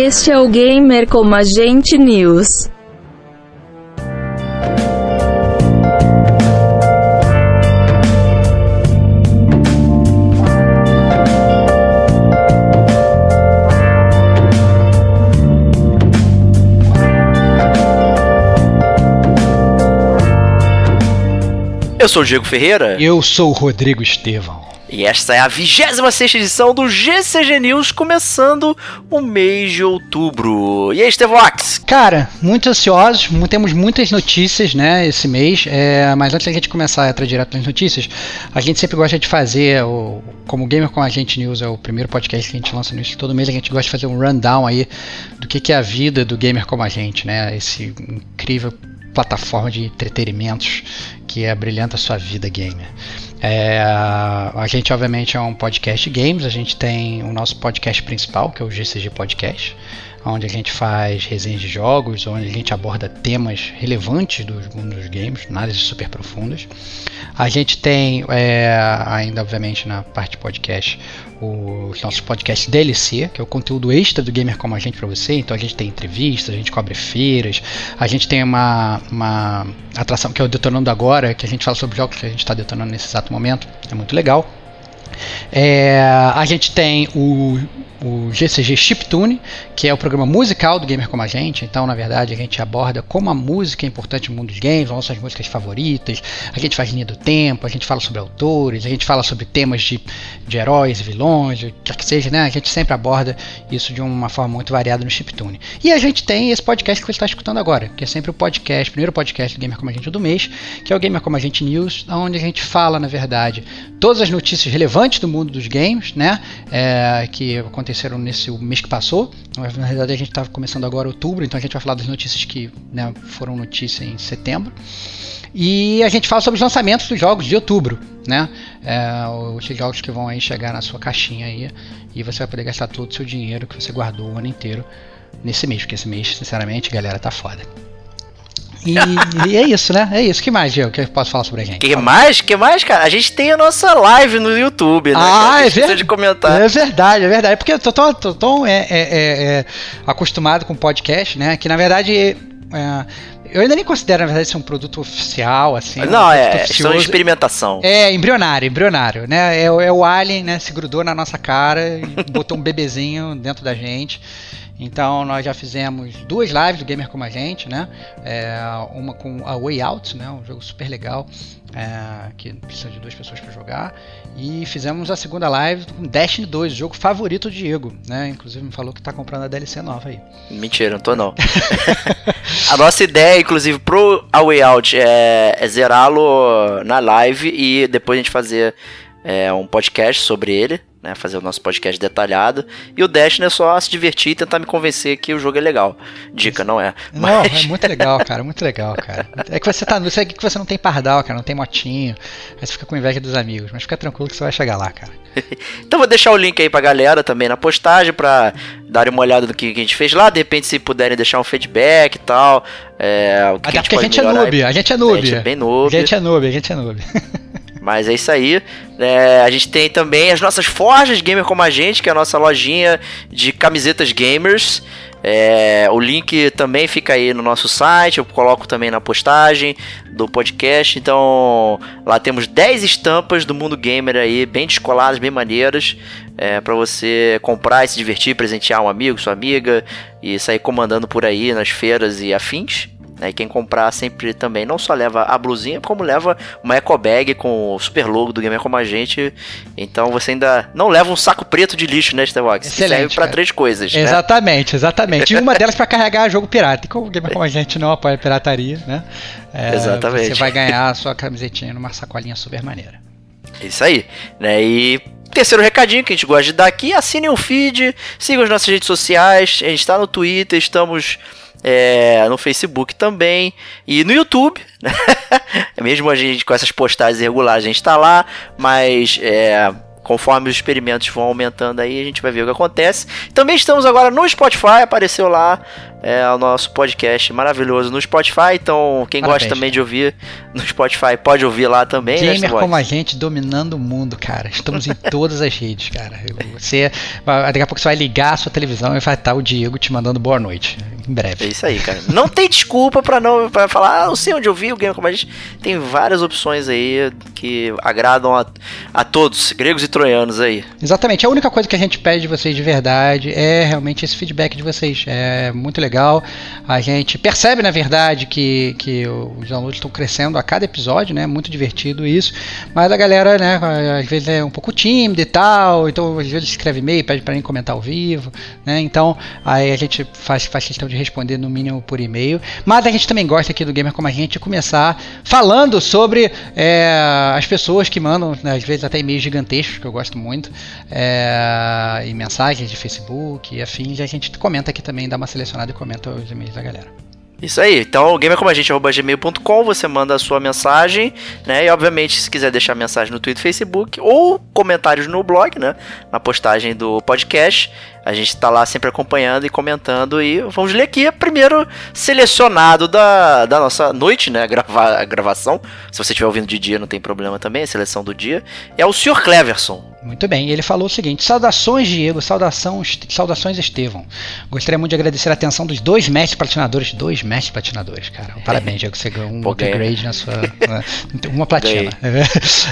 Este é o Gamer como Agente News. Eu sou o Diego Ferreira. Eu sou o Rodrigo Estevão. E esta é a 26 edição do GCG News, começando o mês de outubro. E aí, Stevox? Cara, muito ansiosos, temos muitas notícias, né, esse mês. É, mas antes da gente começar a entrar direto nas notícias, a gente sempre gosta de fazer, o, como Gamer com a Gente News é o primeiro podcast que a gente lança no todo mês, a gente gosta de fazer um rundown aí do que, que é a vida do Gamer como a gente, né, esse incrível plataforma de entretenimentos que é brilhanta a sua vida gamer. É, a gente, obviamente, é um podcast games. A gente tem o nosso podcast principal, que é o GCG Podcast, onde a gente faz resenhas de jogos, onde a gente aborda temas relevantes do mundo dos games, análises super profundas. A gente tem, é, ainda, obviamente, na parte podcast, os nossos podcasts DLC, que é o conteúdo extra do Gamer Como a Gente para você. Então a gente tem entrevistas, a gente cobre feiras, a gente tem uma, uma atração que é o Detonando Agora, que a gente fala sobre jogos que a gente está detonando nesse exato momento. É muito legal. É, a gente tem o o GCG Chiptune, que é o programa musical do Gamer Como a Gente. Então, na verdade, a gente aborda como a música é importante no mundo dos games, nossas músicas favoritas. A gente faz linha do tempo, a gente fala sobre autores, a gente fala sobre temas de, de heróis vilões, o que seja, né? A gente sempre aborda isso de uma forma muito variada no Chiptune. E a gente tem esse podcast que você está escutando agora, que é sempre o podcast, o primeiro podcast do Gamer Como a Gente do mês, que é o Gamer Como a Gente News, onde a gente fala, na verdade, todas as notícias relevantes do mundo dos games, né? É, que aconteceram aconteceram nesse mês que passou. Na verdade, a gente está começando agora outubro, então a gente vai falar das notícias que né, foram notícia em setembro. E a gente fala sobre os lançamentos dos jogos de outubro, né? É, os jogos que vão aí chegar na sua caixinha aí e você vai poder gastar todo o seu dinheiro que você guardou o ano inteiro nesse mês, porque esse mês, sinceramente, galera, tá foda. E, e, é isso, né? É isso. que mais, Diego, que eu posso falar sobre a gente? que mais? que mais, cara? A gente tem a nossa live no YouTube, né? Ah, é verdade. de comentar. É verdade, é verdade. Porque eu tô tão, tô tão é, é, é, é acostumado com podcast, né? Que na verdade. É, eu ainda nem considero, na verdade, isso um produto oficial, assim. Não, um é de experimentação. É, embrionário, embrionário, né? É, é o Alien, né? Se grudou na nossa cara e botou um bebezinho dentro da gente. Então nós já fizemos duas lives do Gamer Como a Gente, né? É, uma com a Way Out, né? Um jogo super legal é, que precisa de duas pessoas para jogar. E fizemos a segunda live com Destiny 2, o jogo favorito do Diego, né? Inclusive me falou que tá comprando a DLC nova aí. Mentira, não tô não. a nossa ideia, inclusive, pro A Way Out é, é zerá-lo na live e depois a gente fazer é, um podcast sobre ele né, fazer o nosso podcast detalhado. E o Destiny é só se divertir e tentar me convencer que o jogo é legal. Dica, não é. Não, Mas... é muito legal, cara, muito legal, cara. É que você tá, você, é que você não tem pardal, cara, não tem motinho. Aí você fica com inveja dos amigos, mas fica tranquilo que você vai chegar lá, cara. então vou deixar o link aí pra galera também na postagem pra darem uma olhada no que a gente fez lá, de repente se puderem deixar um feedback e tal. É, o que Até a porque a gente é noob, a gente é noob. A gente é bem noob. A gente é noob, a gente é noob. Mas é isso aí. É, a gente tem também as nossas forjas gamer como a gente, que é a nossa lojinha de camisetas gamers. É, o link também fica aí no nosso site, eu coloco também na postagem do podcast. Então lá temos 10 estampas do mundo gamer aí, bem descoladas, bem maneiras, é, para você comprar e se divertir, presentear um amigo, sua amiga e sair comandando por aí nas feiras e afins. Né? E quem comprar sempre também não só leva a blusinha, como leva uma eco bag com o super logo do Gamer Como a Gente. Então você ainda não leva um saco preto de lixo, né, Starbox? Excelente, serve para três coisas. né? Exatamente, exatamente. E uma delas para carregar jogo pirata. E como o Gamer Como a Gente não apoia pirataria, né? É, Exatamente. Você vai ganhar a sua camisetinha numa sacolinha super maneira. Isso aí, né? E terceiro recadinho que a gente gosta de dar aqui, assinem o feed, sigam as nossas redes sociais, a gente está no Twitter, estamos é, no Facebook também e no YouTube, né? Mesmo a gente com essas postagens irregulares, a gente está lá, mas é, conforme os experimentos vão aumentando aí, a gente vai ver o que acontece. Também estamos agora no Spotify, apareceu lá é, o nosso podcast maravilhoso no Spotify. Então, quem Parabéns, gosta também de ouvir no Spotify pode ouvir lá também. né, Gamer Starbox? como a gente dominando o mundo, cara. Estamos em todas as redes, cara. Você, daqui a pouco você vai ligar a sua televisão e vai estar o Diego te mandando boa noite. Em É breve. isso aí, cara. Não tem desculpa pra não para falar, ah, não sei onde eu vi o Game Como a gente. Tem várias opções aí que agradam a, a todos, gregos e troianos aí. Exatamente. A única coisa que a gente pede de vocês de verdade é realmente esse feedback de vocês. É muito legal. A gente percebe, na verdade, que, que os downloads estão crescendo a cada episódio, né? Muito divertido isso. Mas a galera, né, às vezes é um pouco tímida e tal. Então, às vezes escreve e-mail, pede para mim comentar ao vivo, né? Então, aí a gente faz, faz questão de responder no mínimo por e-mail. Mas a gente também gosta aqui do Gamer Como a Gente começar falando sobre é, as pessoas que mandam, né, às vezes até e-mails gigantescos, que eu gosto muito, é, e mensagens de Facebook e afins. A gente comenta aqui também, dá uma selecionada comenta os e-mails da galera. Isso aí. Então, gamercomagente.gmail.com, você manda a sua mensagem, né? E obviamente, se quiser deixar mensagem no Twitter, Facebook ou comentários no blog, né? Na postagem do podcast. A gente tá lá sempre acompanhando e comentando. E vamos ler aqui o primeiro selecionado da, da nossa noite, né? Grava, a gravação. Se você estiver ouvindo de dia, não tem problema também, a seleção do dia. É o Sr. Cleverson. Muito bem, ele falou o seguinte: saudações, Diego, saudação, saudações, Estevão. Gostaria muito de agradecer a atenção dos dois mestres platinadores, dois mestres platinadores, cara. Parabéns, Diego, você ganhou um Pô, upgrade na sua. na- uma platina.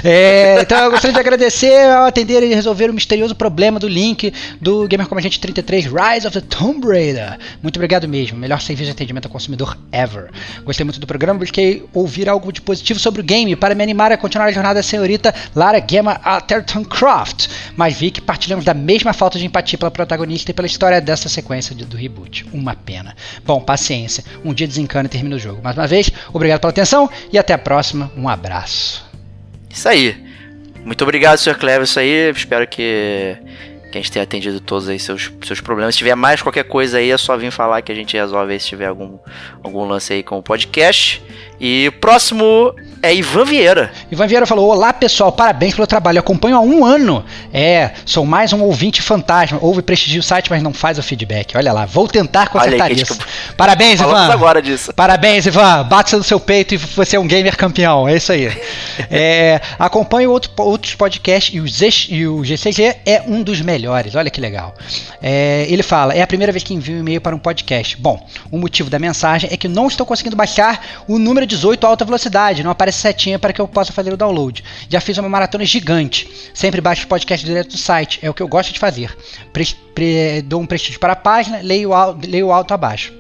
É, então eu gostaria de agradecer ao atender e resolver o misterioso problema do link do Gamer A Gente 33 Rise of the Tomb Raider. Muito obrigado mesmo, melhor serviço de atendimento ao consumidor ever. Gostei muito do programa, busquei ouvir algo de positivo sobre o game para me animar a continuar a jornada da senhorita Lara Gemma Atherton Croft, mas vi que partilhamos da mesma falta de empatia pela protagonista e pela história dessa sequência de- do reboot. Uma pena. Bom, paciência, um dia desencana e termina o jogo. Mais uma vez, obrigado pela atenção e até a próxima. Um abraço. Isso aí. Muito obrigado, Sr. Clever. Isso aí. Espero que, que a gente tenha atendido todos aí seus, seus problemas. Se tiver mais qualquer coisa aí, é só vir falar que a gente resolve aí se tiver algum, algum lance aí com o podcast. E próximo é Ivan Vieira. Ivan Vieira falou: Olá pessoal, parabéns pelo trabalho. Acompanho há um ano. É, sou mais um ouvinte fantasma. Ouve prestigia o site, mas não faz o feedback. Olha lá, vou tentar consertar aí, isso. tipo, Parabéns, Falamos Ivan. agora disso. Parabéns, Ivan. Bate no seu peito e você é um gamer campeão. É isso aí. É, acompanho outro- outros podcasts e e o GCG é um dos melhores. Olha que legal. É, ele fala: é a primeira vez que envio um e-mail para um podcast. Bom, o motivo da mensagem é que não estou conseguindo baixar o número 18 a alta velocidade. Não aparece setinha para que eu possa fazer o download. Já fiz uma maratona gigante. Sempre baixo os podcasts direto do site. É o que eu gosto de fazer. Pre- pre- dou um prestígio para a página, leio, al- leio alto abaixo.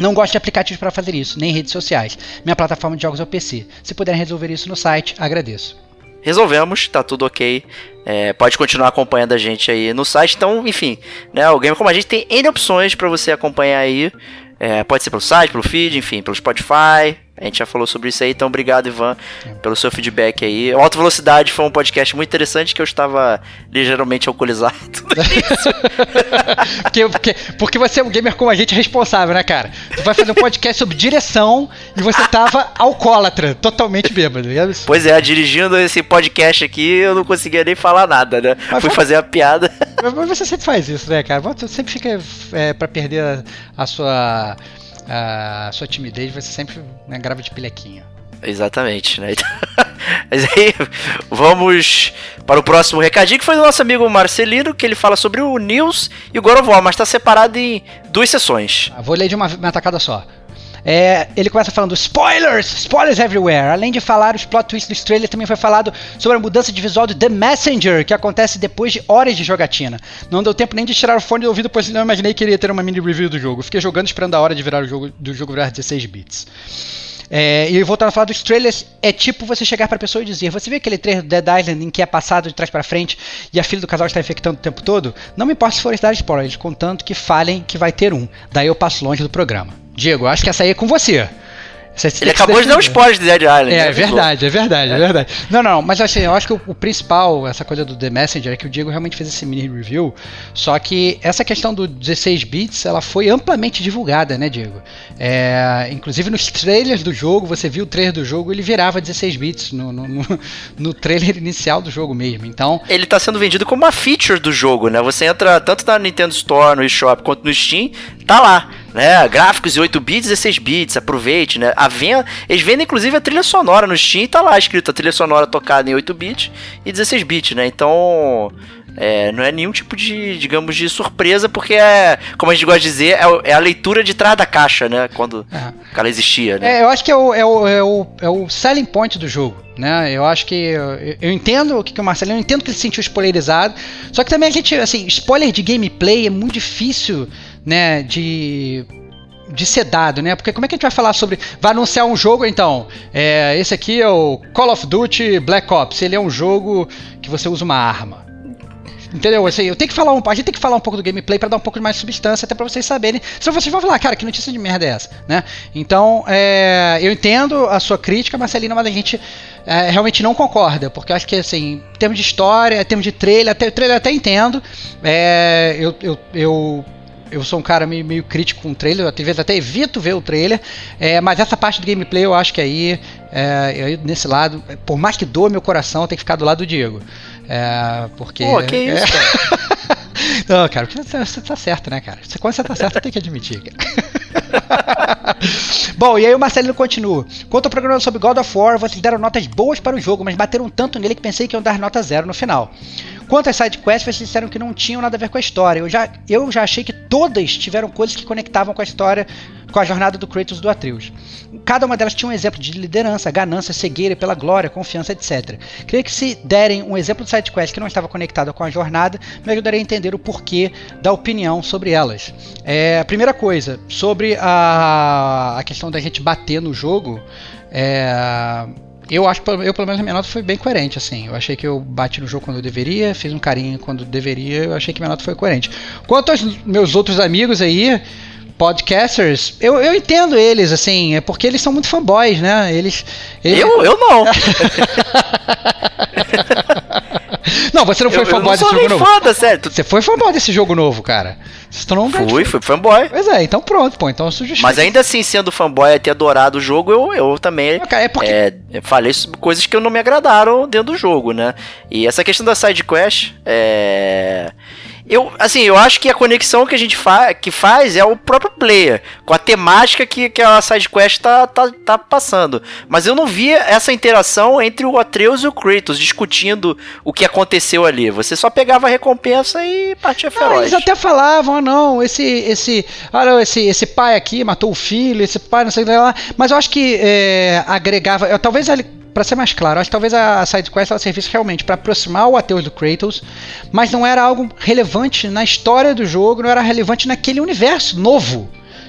Não gosto de aplicativos para fazer isso, nem redes sociais. Minha plataforma de jogos é o PC. Se puderem resolver isso no site, agradeço. Resolvemos, tá tudo ok. É, pode continuar acompanhando a gente aí no site. Então, enfim, né, o Game Como a gente tem N opções para você acompanhar aí. É, pode ser pelo site, pelo feed, enfim, pelo Spotify. A gente já falou sobre isso aí, então obrigado, Ivan, pelo seu feedback aí. O Alta Velocidade foi um podcast muito interessante que eu estava ligeiramente alcoolizado. Porque, porque, porque você é um gamer como a gente responsável, né, cara? Tu vai fazer um podcast sobre direção e você tava alcoólatra, totalmente bêbado. É pois é, dirigindo esse podcast aqui, eu não conseguia nem falar nada, né? Mas Fui foi- fazer a piada. Mas mas você sempre faz isso, né, cara? Você sempre fica é, para perder a, a sua a sua timidez, você sempre né, grava de pilequinha. Exatamente, né? Mas aí, vamos para o próximo recadinho, que foi do nosso amigo Marcelino, que ele fala sobre o News e o God of War, mas está separado em duas sessões. Ah, Vou ler de uma, uma tacada só. É, ele começa falando spoilers, spoilers everywhere. Além de falar os plot twists do trailer, também foi falado sobre a mudança de visual de The Messenger, que acontece depois de horas de jogatina. Não deu tempo nem de tirar o fone do ouvido, pois não imaginei que iria ter uma mini review do jogo. Fiquei jogando esperando a hora de virar o jogo do jogo virar 16 bits. É, e voltando a falar dos trailers, é tipo você chegar pra pessoa e dizer: Você viu aquele trailer do Dead Island em que é passado de trás para frente e a filha do casal está infectando o tempo todo? Não me importa se for dar spoilers, contanto que falem que vai ter um. Daí eu passo longe do programa. Diego, acho que essa aí é com você. Ele acabou de dar um spoiler de Dead Island. É, é verdade, é verdade, é. é verdade. Não, não, mas assim, eu acho que o, o, principal, essa coisa do The Messenger, é que o Diego realmente fez esse mini review. Só que essa questão do 16 bits, ela foi amplamente divulgada, né, Diego? É, inclusive nos trailers do jogo, você viu o trailer do jogo, ele virava 16 bits no, no, no, no trailer inicial do jogo mesmo. Então. Ele está sendo vendido como uma feature do jogo, né? Você entra tanto na Nintendo Store, no eShop, quanto no Steam, tá lá né? Gráficos de 8 bits, 16 bits, aproveite, né? A venda, eles vendem inclusive a trilha sonora no Steam, tá lá escrito a trilha sonora tocada em 8 bits e 16 bits, né? Então, é, não é nenhum tipo de, digamos, de surpresa, porque é, como a gente gosta de dizer, é, é a leitura de trás da caixa, né? Quando é. ela existia, né? É, eu acho que é o, é, o, é, o, é o selling point do jogo, né? Eu acho que. Eu, eu entendo o que, que o Marcelo, eu entendo que ele se sentiu spoilerizado, só que também a gente, assim, spoiler de gameplay é muito difícil né, de de ser dado, né? Porque como é que a gente vai falar sobre. Vai anunciar um jogo, então. É, esse aqui é o Call of Duty Black Ops. Ele é um jogo que você usa uma arma. Entendeu? Assim, eu tenho que falar um, a gente tem que falar um pouco do gameplay para dar um pouco mais de substância, até para vocês saberem. Senão vocês vão falar, cara, que notícia de merda é essa, né? Então, é, eu entendo a sua crítica, Marcelina, mas a gente é, realmente não concorda, porque eu acho que, assim, em termos de história, em termos de trailer, até, trailer até entendo. É, eu, eu, eu eu sou um cara meio, meio crítico com o trailer, às vezes até evito ver o trailer, é, mas essa parte do gameplay eu acho que aí, é, nesse lado, por mais que doa meu coração, tem que ficar do lado do Diego. É, porque. Pô, que isso, é... cara? Não, cara, você, você tá certo, né, cara? Quando você tá certo, tem que admitir, cara. Bom, e aí o Marcelino continua. Quanto ao programa sobre God of War, vocês deram notas boas para o jogo, mas bateram tanto nele que pensei que iam dar nota zero no final. Quanto às sidequests, vocês disseram que não tinham nada a ver com a história. Eu já, eu já achei que todas tiveram coisas que conectavam com a história, com a jornada do Kratos do Atreus. Cada uma delas tinha um exemplo de liderança, ganância, cegueira pela glória, confiança, etc. Creio que se derem um exemplo de sidequest que não estava conectado com a jornada, me ajudaria a entender o porquê da opinião sobre elas. É, primeira coisa, sobre a, a questão da gente bater no jogo. É, eu acho que eu, pelo menos, a minha nota foi bem coerente, assim. Eu achei que eu bati no jogo quando eu deveria, fiz um carinho quando deveria, eu achei que minha nota foi coerente. Quanto aos meus outros amigos aí, podcasters, eu, eu entendo eles, assim, é porque eles são muito fanboys, né? Eles. eles... Eu, eu não. não, você não foi eu, fanboy eu não desse jogo novo. Foda, certo? Você foi fanboy desse jogo novo, cara. Você tornou um Fui, fui fanboy. Pois é, então pronto, pô. Então Mas ainda assim, sendo fanboy e ter adorado o jogo, eu, eu também okay, é porque... é, falei coisas que não me agradaram dentro do jogo, né? E essa questão da side quest, é eu, assim, eu acho que a conexão que a gente fa que faz é o próprio player, com a temática que, que a sidequest tá, tá, tá passando. Mas eu não vi essa interação entre o Atreus e o Kratos discutindo o que aconteceu ali. Você só pegava a recompensa e partia feroz. Não, eles até falavam, ah, não, esse, esse, olha, esse, esse pai aqui matou o filho, esse pai não sei o que lá. Mas eu acho que é, agregava, talvez ele para ser mais claro, acho que talvez a sidequest ela servisse realmente para aproximar o Atreus do Kratos, mas não era algo relevante na história do jogo, não era relevante naquele universo novo.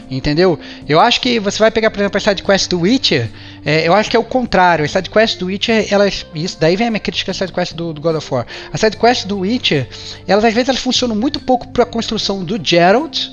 Entendeu? Eu acho que você vai pegar, por exemplo, a sidequest do Witcher, é, eu acho que é o contrário. A sidequest do Witcher, elas. Isso, daí vem a minha crítica à sidequest do, do God of War. A sidequest do Witcher, elas às vezes elas funcionam muito pouco para a construção do Geralt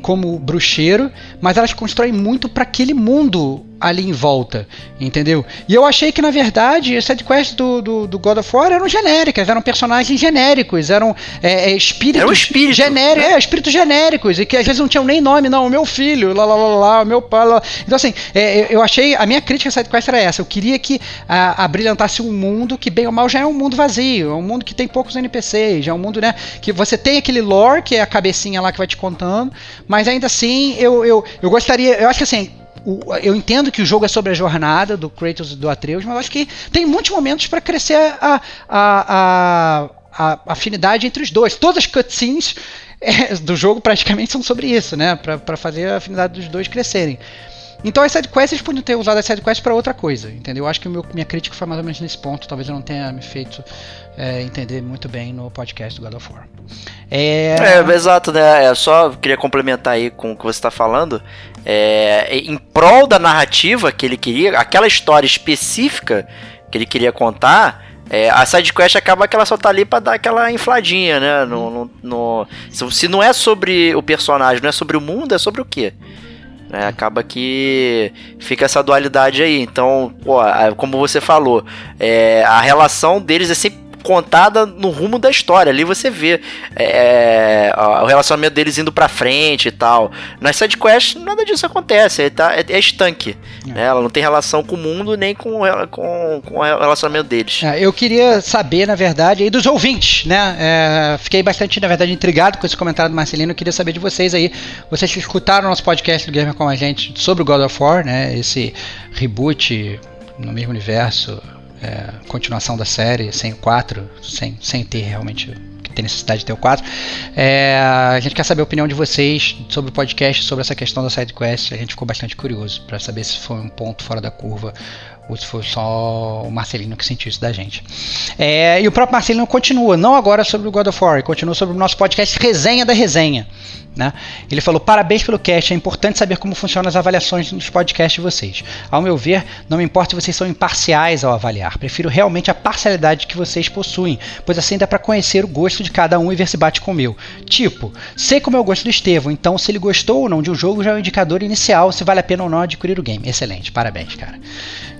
como bruxeiro, mas elas constroem muito para aquele mundo ali em volta, entendeu? E eu achei que na verdade as sidequests do, do, do, God of War eram genéricas, eram personagens genéricos, eram é, é, espíritos Era um espírito, genéricos, né? é, espíritos genéricos e que às vezes não tinham nem nome, não, o meu filho, lá lá lá lá, o meu pai, lá. então assim, é, eu achei a minha crítica à sidequest era essa, eu queria que a, a brilhantasse um mundo que bem ou mal já é um mundo vazio, é um mundo que tem poucos NPCs, é um mundo né que você tem aquele lore que é a cabecinha lá que vai te contando, mas ainda assim eu, eu, eu gostaria, eu acho que assim o, eu entendo que o jogo é sobre a jornada do Kratos e do Atreus, mas eu acho que tem muitos momentos para crescer a, a, a, a, afinidade entre os dois. Todas as cutscenes é, do jogo praticamente são sobre isso, né? Para fazer a afinidade dos dois crescerem. Então as sidequests eles podiam ter usado as sidequests para outra coisa, entendeu? Eu acho que meu, minha crítica foi mais ou menos nesse ponto. Talvez eu não tenha me feito é, entender muito bem no podcast do God of War. É... é, exato, né? É, só queria complementar aí com o que você está falando. É, em prol da narrativa que ele queria, aquela história específica que ele queria contar, é, a sidequest acaba que ela só tá ali pra dar aquela infladinha, né? No, no, no, se não é sobre o personagem, não é sobre o mundo, é sobre o quê? É, acaba que fica essa dualidade aí. Então, pô, como você falou, é, a relação deles é sempre contada no rumo da história. Ali você vê é, o relacionamento deles indo pra frente e tal. Nas sidequests, nada disso acontece. É, tá, é, é estanque. É. Né? Ela não tem relação com o mundo nem com, com, com o relacionamento deles. É, eu queria saber, na verdade, aí dos ouvintes, né? É, fiquei bastante, na verdade, intrigado com esse comentário do Marcelino. Eu queria saber de vocês aí. Vocês que escutaram o nosso podcast do Gamer com a gente sobre o God of War, né? Esse reboot no mesmo universo é, continuação da série, sem o 4, sem, sem ter realmente tem necessidade de ter o 4. É, a gente quer saber a opinião de vocês sobre o podcast, sobre essa questão da sidequest. A gente ficou bastante curioso para saber se foi um ponto fora da curva ou se foi só o Marcelino que sentiu isso da gente. É, e o próprio Marcelino continua, não agora sobre o God of War, continua sobre o nosso podcast Resenha da Resenha. Né? Ele falou: parabéns pelo cast, é importante saber como funcionam as avaliações nos podcasts de vocês. Ao meu ver, não me importa se vocês são imparciais ao avaliar, prefiro realmente a parcialidade que vocês possuem, pois assim dá para conhecer o gosto de cada um e ver se bate com o meu. Tipo, sei como é o gosto do Estevão, então se ele gostou ou não de um jogo já é um indicador inicial se vale a pena ou não adquirir o game. Excelente, parabéns, cara.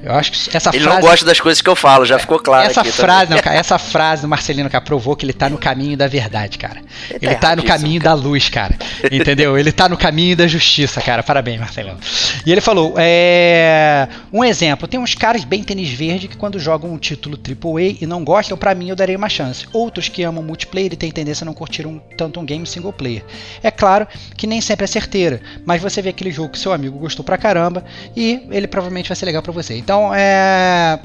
Eu acho que essa ele frase. Não gosta das coisas que eu falo, já ficou claro. Essa frase, não, cara, essa frase do Marcelino cara, provou que ele tá no caminho da verdade, cara. Ele, ele tá, tá no caminho cara. da luz, cara. Entendeu? Ele tá no caminho da justiça, cara. Parabéns, Marcelino. E ele falou: é... um exemplo, tem uns caras bem tênis verde que quando jogam um título AAA e não gostam, para mim eu darei uma chance. Outros que amam multiplayer e têm tendência a não curtir um, tanto um game single player. É claro que nem sempre é certeira, mas você vê aquele jogo que seu amigo gostou pra caramba e ele provavelmente vai ser legal para você. Então, então, é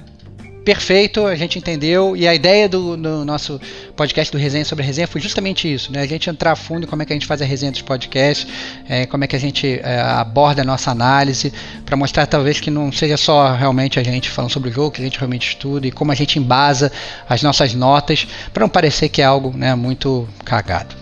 perfeito, a gente entendeu. E a ideia do, do, nosso podcast do Resenha sobre Resenha foi justamente isso, né? A gente entrar a fundo como é que a gente faz a resenha dos podcasts, é, como é que a gente é, aborda a nossa análise, para mostrar talvez que não seja só realmente a gente falando sobre o jogo, que a gente realmente estuda e como a gente embasa as nossas notas, para não parecer que é algo né, muito cagado.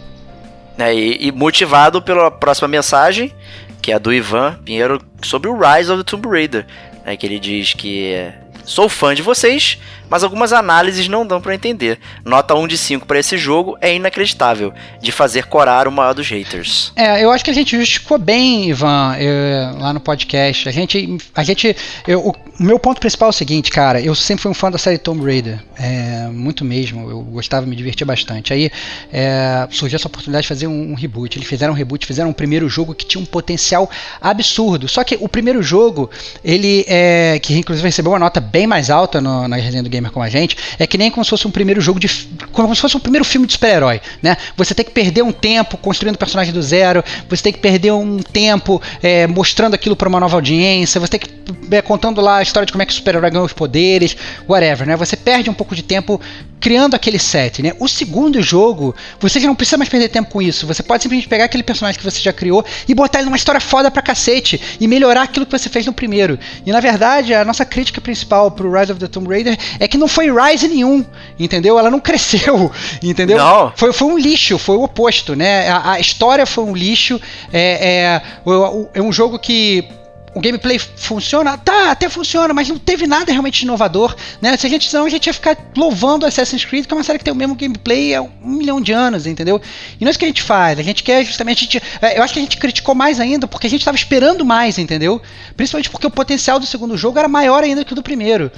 É, e, e motivado pela próxima mensagem, que é a do Ivan Pinheiro, sobre o Rise of the Tomb Raider né, que ele diz que sou fã de vocês, mas algumas análises não dão para entender. Nota 1 de 5 para esse jogo é inacreditável, de fazer corar o maior dos haters. É, eu acho que a gente justificou bem, Ivan, eu, lá no podcast. A gente. A gente eu, o meu ponto principal é o seguinte, cara. Eu sempre fui um fã da série Tomb Raider. É, muito mesmo. Eu gostava, me divertia bastante. Aí é, surgiu essa oportunidade de fazer um, um, reboot. Eles fizeram um reboot, fizeram um primeiro jogo que tinha um potencial absurdo. Só que o primeiro jogo, ele é, que inclusive recebeu uma nota bem mais alta no, na resenha do gamer com a gente, é que nem como se fosse um primeiro jogo de. como se fosse um primeiro filme de super-herói, né? Você tem que perder um tempo construindo o personagem do zero, você tem que perder um tempo é, mostrando aquilo para uma nova audiência, você tem que é, contando lá a história de como é que o super-herói ganhou os poderes, whatever, né? Você perde um pouco de tempo criando aquele set, né? O segundo jogo, você já não precisa mais perder tempo com isso. Você pode simplesmente pegar aquele personagem que você já criou e botar ele numa história foda pra cacete e melhorar aquilo que você fez no primeiro. E na verdade, a nossa crítica principal pro Rise of the Tomb Raider é que não foi Rise nenhum, entendeu? Ela não cresceu, entendeu? Não. Foi, foi um lixo, foi o oposto, né? A, a história foi um lixo, é, é, é um jogo que o gameplay funciona? Tá, até funciona, mas não teve nada realmente inovador, né? Se a gente não, a gente ia ficar louvando Assassin's Creed, que é uma série que tem o mesmo gameplay há um milhão de anos, entendeu? E não é isso que a gente faz, a gente quer justamente, gente, é, eu acho que a gente criticou mais ainda, porque a gente estava esperando mais, entendeu? Principalmente porque o potencial do segundo jogo era maior ainda que o do primeiro.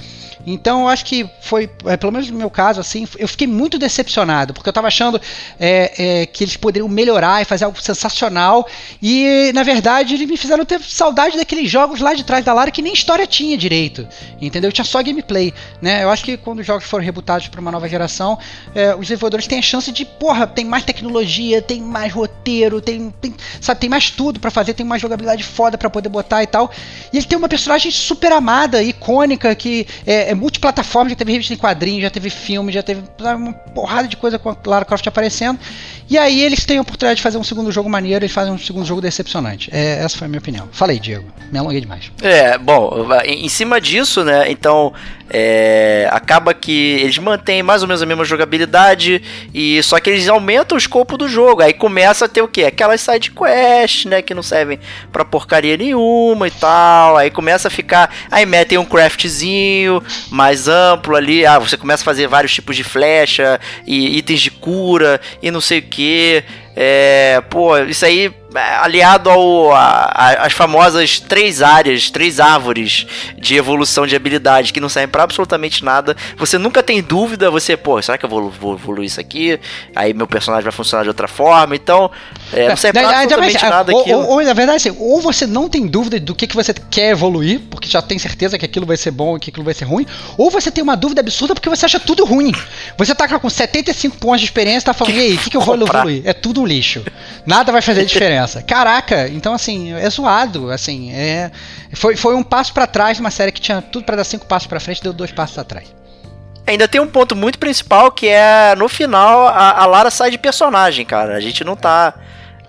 Então eu acho que foi, é, pelo menos no meu caso, assim, eu fiquei muito decepcionado, porque eu estava achando é, é, que eles poderiam melhorar e fazer algo sensacional, e na verdade eles me fizeram ter saudade daqueles jogos lá de trás da Lara que nem história tinha direito, entendeu? Tinha só gameplay, né? Eu acho que quando os jogos forem rebutados para uma nova geração, é, os desenvolvedores têm a chance de, porra, tem mais tecnologia, tem mais roteiro, tem, tem sabe, tem mais tudo para fazer, tem uma jogabilidade foda para poder botar e tal. E ele tem uma personagem super amada, icônica, que é, é multiplataforma, já teve revista em quadrinhos, já teve filme, já teve uma porrada de coisa com a Lara Croft aparecendo. E aí eles têm a oportunidade de fazer um segundo jogo maneiro, eles fazem um segundo jogo decepcionante. É, essa foi a minha opinião. Falei, Diego. Me alonguei demais. É, bom, em cima disso, né, então é, acaba que eles mantêm mais ou menos a mesma jogabilidade e só que eles aumentam o escopo do jogo. Aí começa a ter o que? Aquelas side quests, né, que não servem para porcaria nenhuma e tal. Aí começa a ficar, aí metem um craftzinho mais amplo ali. Ah, você começa a fazer vários tipos de flecha e itens de cura e não sei o que. É, pô, isso aí aliado ao a, as famosas três áreas, três árvores de evolução de habilidade que não servem para absolutamente nada. Você nunca tem dúvida, você, pô, será que eu vou, vou evoluir isso aqui? Aí meu personagem vai funcionar de outra forma. Então, é, não serve pra absolutamente nada ou, ou, ou, na verdade, assim, ou você não tem dúvida do que, que você quer evoluir, porque já tem certeza que aquilo vai ser bom e que aquilo vai ser ruim, ou você tem uma dúvida absurda porque você acha tudo ruim. Você tá com 75 pontos de experiência e tá falando, e aí, o que, que eu vou evoluir? É tudo um lixo. Nada vai fazer diferença. Caraca, então assim, é zoado, assim, é foi, foi um passo para trás uma série que tinha tudo para dar cinco passos para frente, deu dois passos atrás. Ainda tem um ponto muito principal que é no final a, a Lara sai de personagem, cara. A gente não tá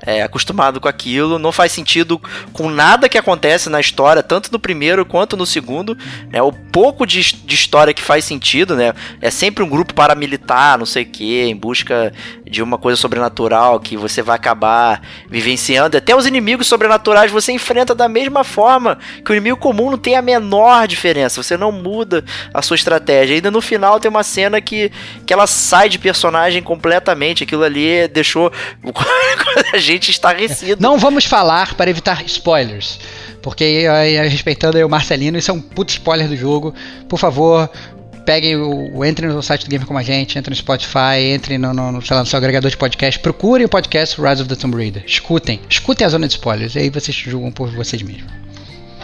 é, acostumado com aquilo, não faz sentido com nada que acontece na história, tanto no primeiro quanto no segundo. Né? O pouco de, de história que faz sentido, né? É sempre um grupo paramilitar, não sei o que, em busca de uma coisa sobrenatural que você vai acabar vivenciando. Até os inimigos sobrenaturais você enfrenta da mesma forma que o inimigo comum não tem a menor diferença. Você não muda a sua estratégia. Ainda no final tem uma cena que, que ela sai de personagem completamente. Aquilo ali deixou a gente estarrecido. Não vamos falar para evitar spoilers. Porque, respeitando aí o Marcelino, isso é um puto spoiler do jogo. Por favor, peguem o, entrem no site do Gamer Como a Gente, entrem no Spotify, entrem no, no, no, lá, no seu agregador de podcast, procurem o podcast Rise of the Tomb Raider. Escutem, escutem a zona de spoilers, e aí vocês julgam por vocês mesmos.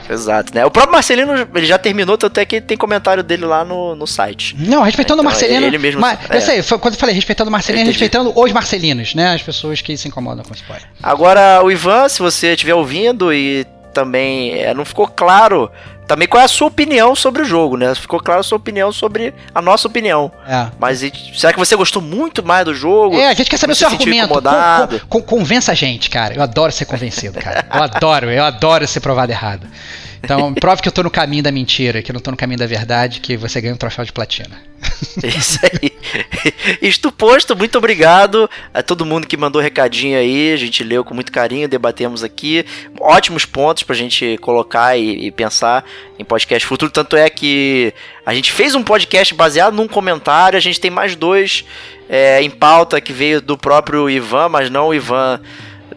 Exato, né? O próprio Marcelino ele já terminou, tanto é que tem comentário dele lá no, no site. Não, respeitando então, o Marcelino. Ele mesmo. Mas, é. Eu sei, quando eu falei respeitando o Marcelino, é respeitando os Marcelinos, né? As pessoas que se incomodam com spoiler. Agora, o Ivan, se você estiver ouvindo e também é, não ficou claro também qual é a sua opinião sobre o jogo, né? Ficou claro a sua opinião sobre a nossa opinião. É. Mas será que você gostou muito mais do jogo? É, a gente quer saber o seu argumento. Con, con, convença a gente, cara. Eu adoro ser convencido, cara. Eu adoro, eu adoro ser provado errado. Então, prove que eu tô no caminho da mentira, que eu não tô no caminho da verdade, que você ganha um troféu de platina. Isso aí. Isto posto, muito obrigado a todo mundo que mandou recadinho aí. A gente leu com muito carinho, debatemos aqui. Ótimos pontos pra gente colocar e, e pensar em podcast futuro. Tanto é que a gente fez um podcast baseado num comentário. A gente tem mais dois é, em pauta que veio do próprio Ivan, mas não o Ivan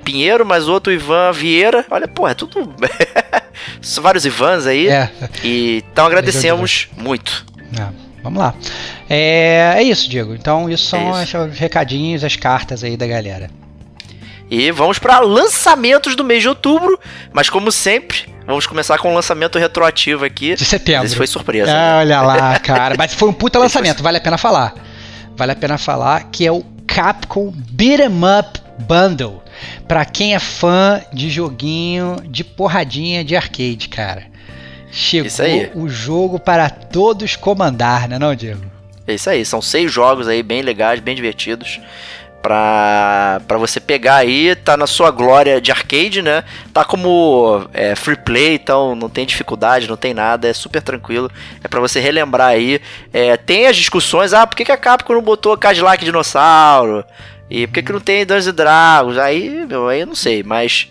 Pinheiro, mas outro Ivan Vieira. Olha, pô, é tudo. São vários Ivans aí. É. E, então agradecemos muito. É, vamos lá. É, é isso, Diego. Então, isso são é isso. os recadinhos, as cartas aí da galera. E vamos para lançamentos do mês de outubro, mas como sempre, vamos começar com um lançamento retroativo aqui. De setembro. Esse foi surpresa. né? Olha lá, cara. Mas foi um puta lançamento, vale a pena falar. Vale a pena falar que é o Capcom Beat 'em Up Bundle. Pra quem é fã de joguinho de porradinha de arcade, cara. Chegou o jogo para todos comandar, né não, Diego? É isso aí, são seis jogos aí bem legais, bem divertidos. Pra, pra você pegar aí, tá na sua glória de arcade, né? Tá como é, free play, então não tem dificuldade, não tem nada, é super tranquilo. É para você relembrar aí. É, tem as discussões, ah, por que, que a Capcom não botou Cadillac Dinossauro? E por que, que não tem Dungeons Dragons? Aí, meu, aí eu não sei, mas.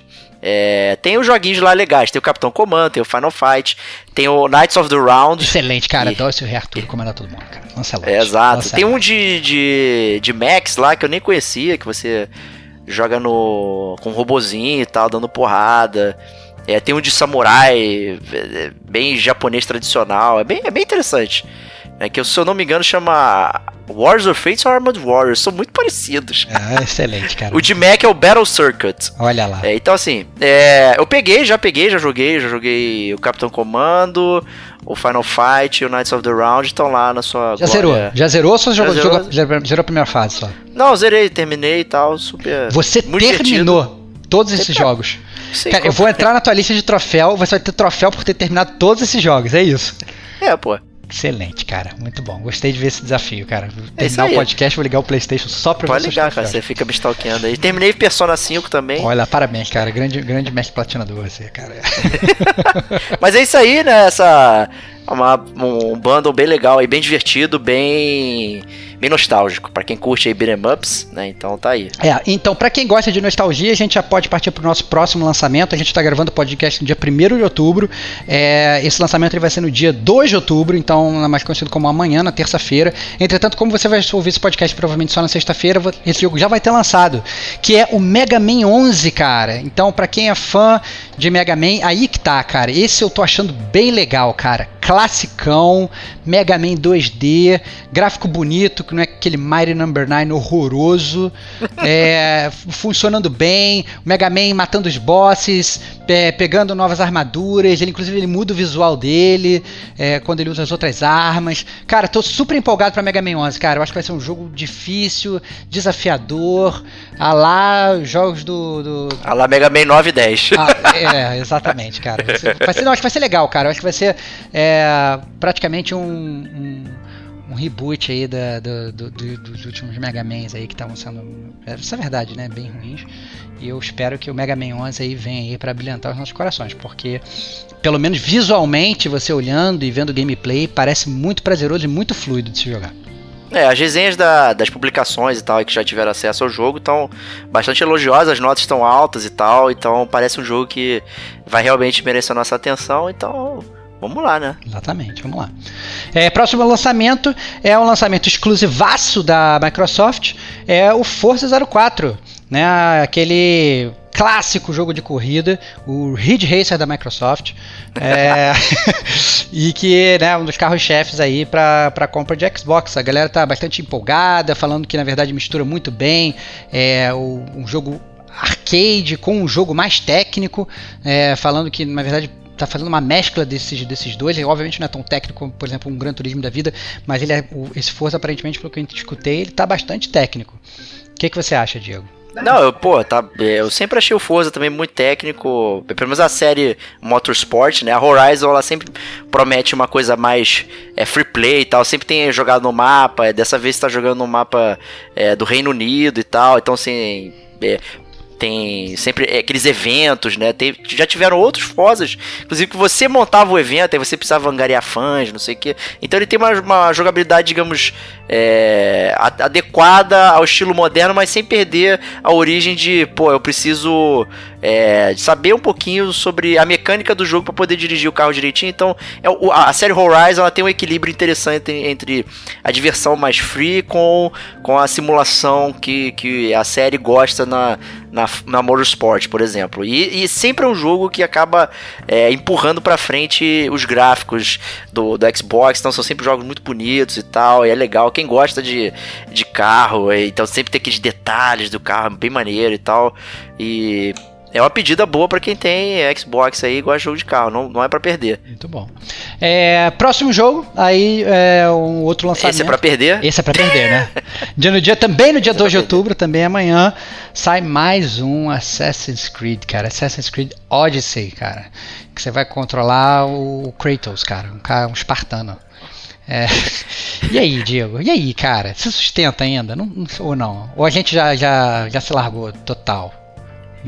É, tem os joguinhos lá legais, tem o Capitão Comando, tem o Final Fight, tem o Knights of the Round. Excelente, cara, adoro esse Rei Arthur comandar todo mundo, cara. Lancelot. É, exato. Tem um de, de, de Max lá que eu nem conhecia, que você joga no com um robozinho e tal, dando porrada. É, tem um de samurai, é, bem japonês tradicional, é bem, é bem interessante. É que, se eu não me engano, chama Wars of Fates ou Armored Warriors. São muito parecidos. Ah, excelente, cara. o de Mac é o Battle Circuit. Olha lá. É, então, assim, é, eu peguei, já peguei, já joguei. Já joguei o Capitão Comando, o Final Fight e o Knights of the Round. Estão lá na sua. Já glória. zerou? Já zerou ou só já jogou, zerou? Jogou, zerou a primeira fase só? Não, zerei, terminei e tal. Super. Você terminou divertido. todos esses jogos? Sim, cara, eu vou entrar na tua lista de troféu. Você vai ter troféu por ter terminado todos esses jogos, é isso. É, pô. Excelente, cara. Muito bom. Gostei de ver esse desafio, cara. É Terminar o podcast, vou ligar o PlayStation só pra Pode ver ligar, cara. Você fica me stalkeando aí. Terminei Persona 5 também. Olha, parabéns, cara. Grande, grande mestre platinador você, cara. Mas é isso aí, né? Essa. Uma, um bundle bem legal aí, bem divertido, bem bem nostálgico, para quem curte aí beat'em ups, né? Então tá aí. É, então para quem gosta de nostalgia, a gente já pode partir pro nosso próximo lançamento. A gente tá gravando o podcast no dia 1 de outubro. É, esse lançamento ele vai ser no dia 2 de outubro, então é mais conhecido como amanhã, na terça-feira. Entretanto, como você vai ouvir esse podcast provavelmente só na sexta-feira, esse jogo já vai ter lançado, que é o Mega Man 11, cara. Então, para quem é fã de Mega Man, aí que tá, cara. Esse eu tô achando bem legal, cara. Classicão, Mega Man 2D, gráfico bonito, que não é aquele Mighty Number 9 horroroso, é, funcionando bem, o Mega Man matando os bosses, é, pegando novas armaduras, ele inclusive ele muda o visual dele é, quando ele usa as outras armas. Cara, tô super empolgado para Mega Man 11, cara. Eu acho que vai ser um jogo difícil, desafiador, a lá jogos do, do... A lá Mega Man 9 e 10. Ah, é, exatamente, cara. Vai ser, vai ser, não, acho que vai ser legal, cara. Eu acho que vai ser é, praticamente um, um um reboot aí da, do, do, do, dos últimos Mega Mans aí que estavam sendo, essa é verdade, né, bem ruins. E eu espero que o Mega Man 11 aí venha aí para brilhantar os nossos corações, porque pelo menos visualmente, você olhando e vendo gameplay, parece muito prazeroso e muito fluido de se jogar. É, as resenhas da, das publicações e tal, que já tiveram acesso ao jogo, estão bastante elogiosas, as notas estão altas e tal, então parece um jogo que vai realmente merecer a nossa atenção, então Vamos lá, né? Exatamente, vamos lá. É, próximo lançamento é um lançamento exclusivaço da Microsoft, é o Forza 04, né? Aquele clássico jogo de corrida, o Ridge Racer da Microsoft, é, e que é né, um dos carros-chefes aí para compra de Xbox. A galera tá bastante empolgada, falando que na verdade mistura muito bem é, o, um jogo arcade com um jogo mais técnico, é, falando que na verdade tá fazendo uma mescla desses, desses dois. Ele, obviamente não é tão técnico como, por exemplo, um Gran Turismo da vida, mas ele é, o, esse Forza, aparentemente, pelo que eu escutei, ele tá bastante técnico. O que, que você acha, Diego? Não, eu, pô, tá, eu sempre achei o Forza também muito técnico, pelo menos a série Motorsport, né, a Horizon, ela sempre promete uma coisa mais é, free play e tal, sempre tem jogado no mapa, dessa vez tá jogando no mapa é, do Reino Unido e tal, então assim, é, tem sempre aqueles eventos, né? Tem, já tiveram outros Forzas, inclusive que você montava o evento, aí você precisava angariar fãs, não sei o que. Então ele tem uma, uma jogabilidade, digamos, é, adequada ao estilo moderno, mas sem perder a origem de, pô, eu preciso é, saber um pouquinho sobre a mecânica do jogo para poder dirigir o carro direitinho. Então, é, a série Horizon ela tem um equilíbrio interessante entre a diversão mais free com, com a simulação que, que a série gosta na, na, na Motorsport, por exemplo. E, e sempre é um jogo que acaba é, empurrando para frente os gráficos do, do Xbox. Então, são sempre jogos muito bonitos e tal. E é legal. Quem gosta de, de carro, então sempre tem aqueles detalhes do carro bem maneiro e tal. E é uma pedida boa para quem tem Xbox aí igual jogo de carro, não, não é para perder. Muito bom. É, próximo jogo, aí é um outro lançamento. Esse é para perder? Esse é para perder, né? dia no dia também no dia 2 de outubro, também amanhã, sai mais um Assassin's Creed, cara. Assassin's Creed Odyssey, cara. Que você vai controlar o Kratos, cara, um cara, um espartano. É. E aí, Diego? E aí, cara? Você sustenta ainda? Não, ou não? Ou a gente já, já, já se largou total?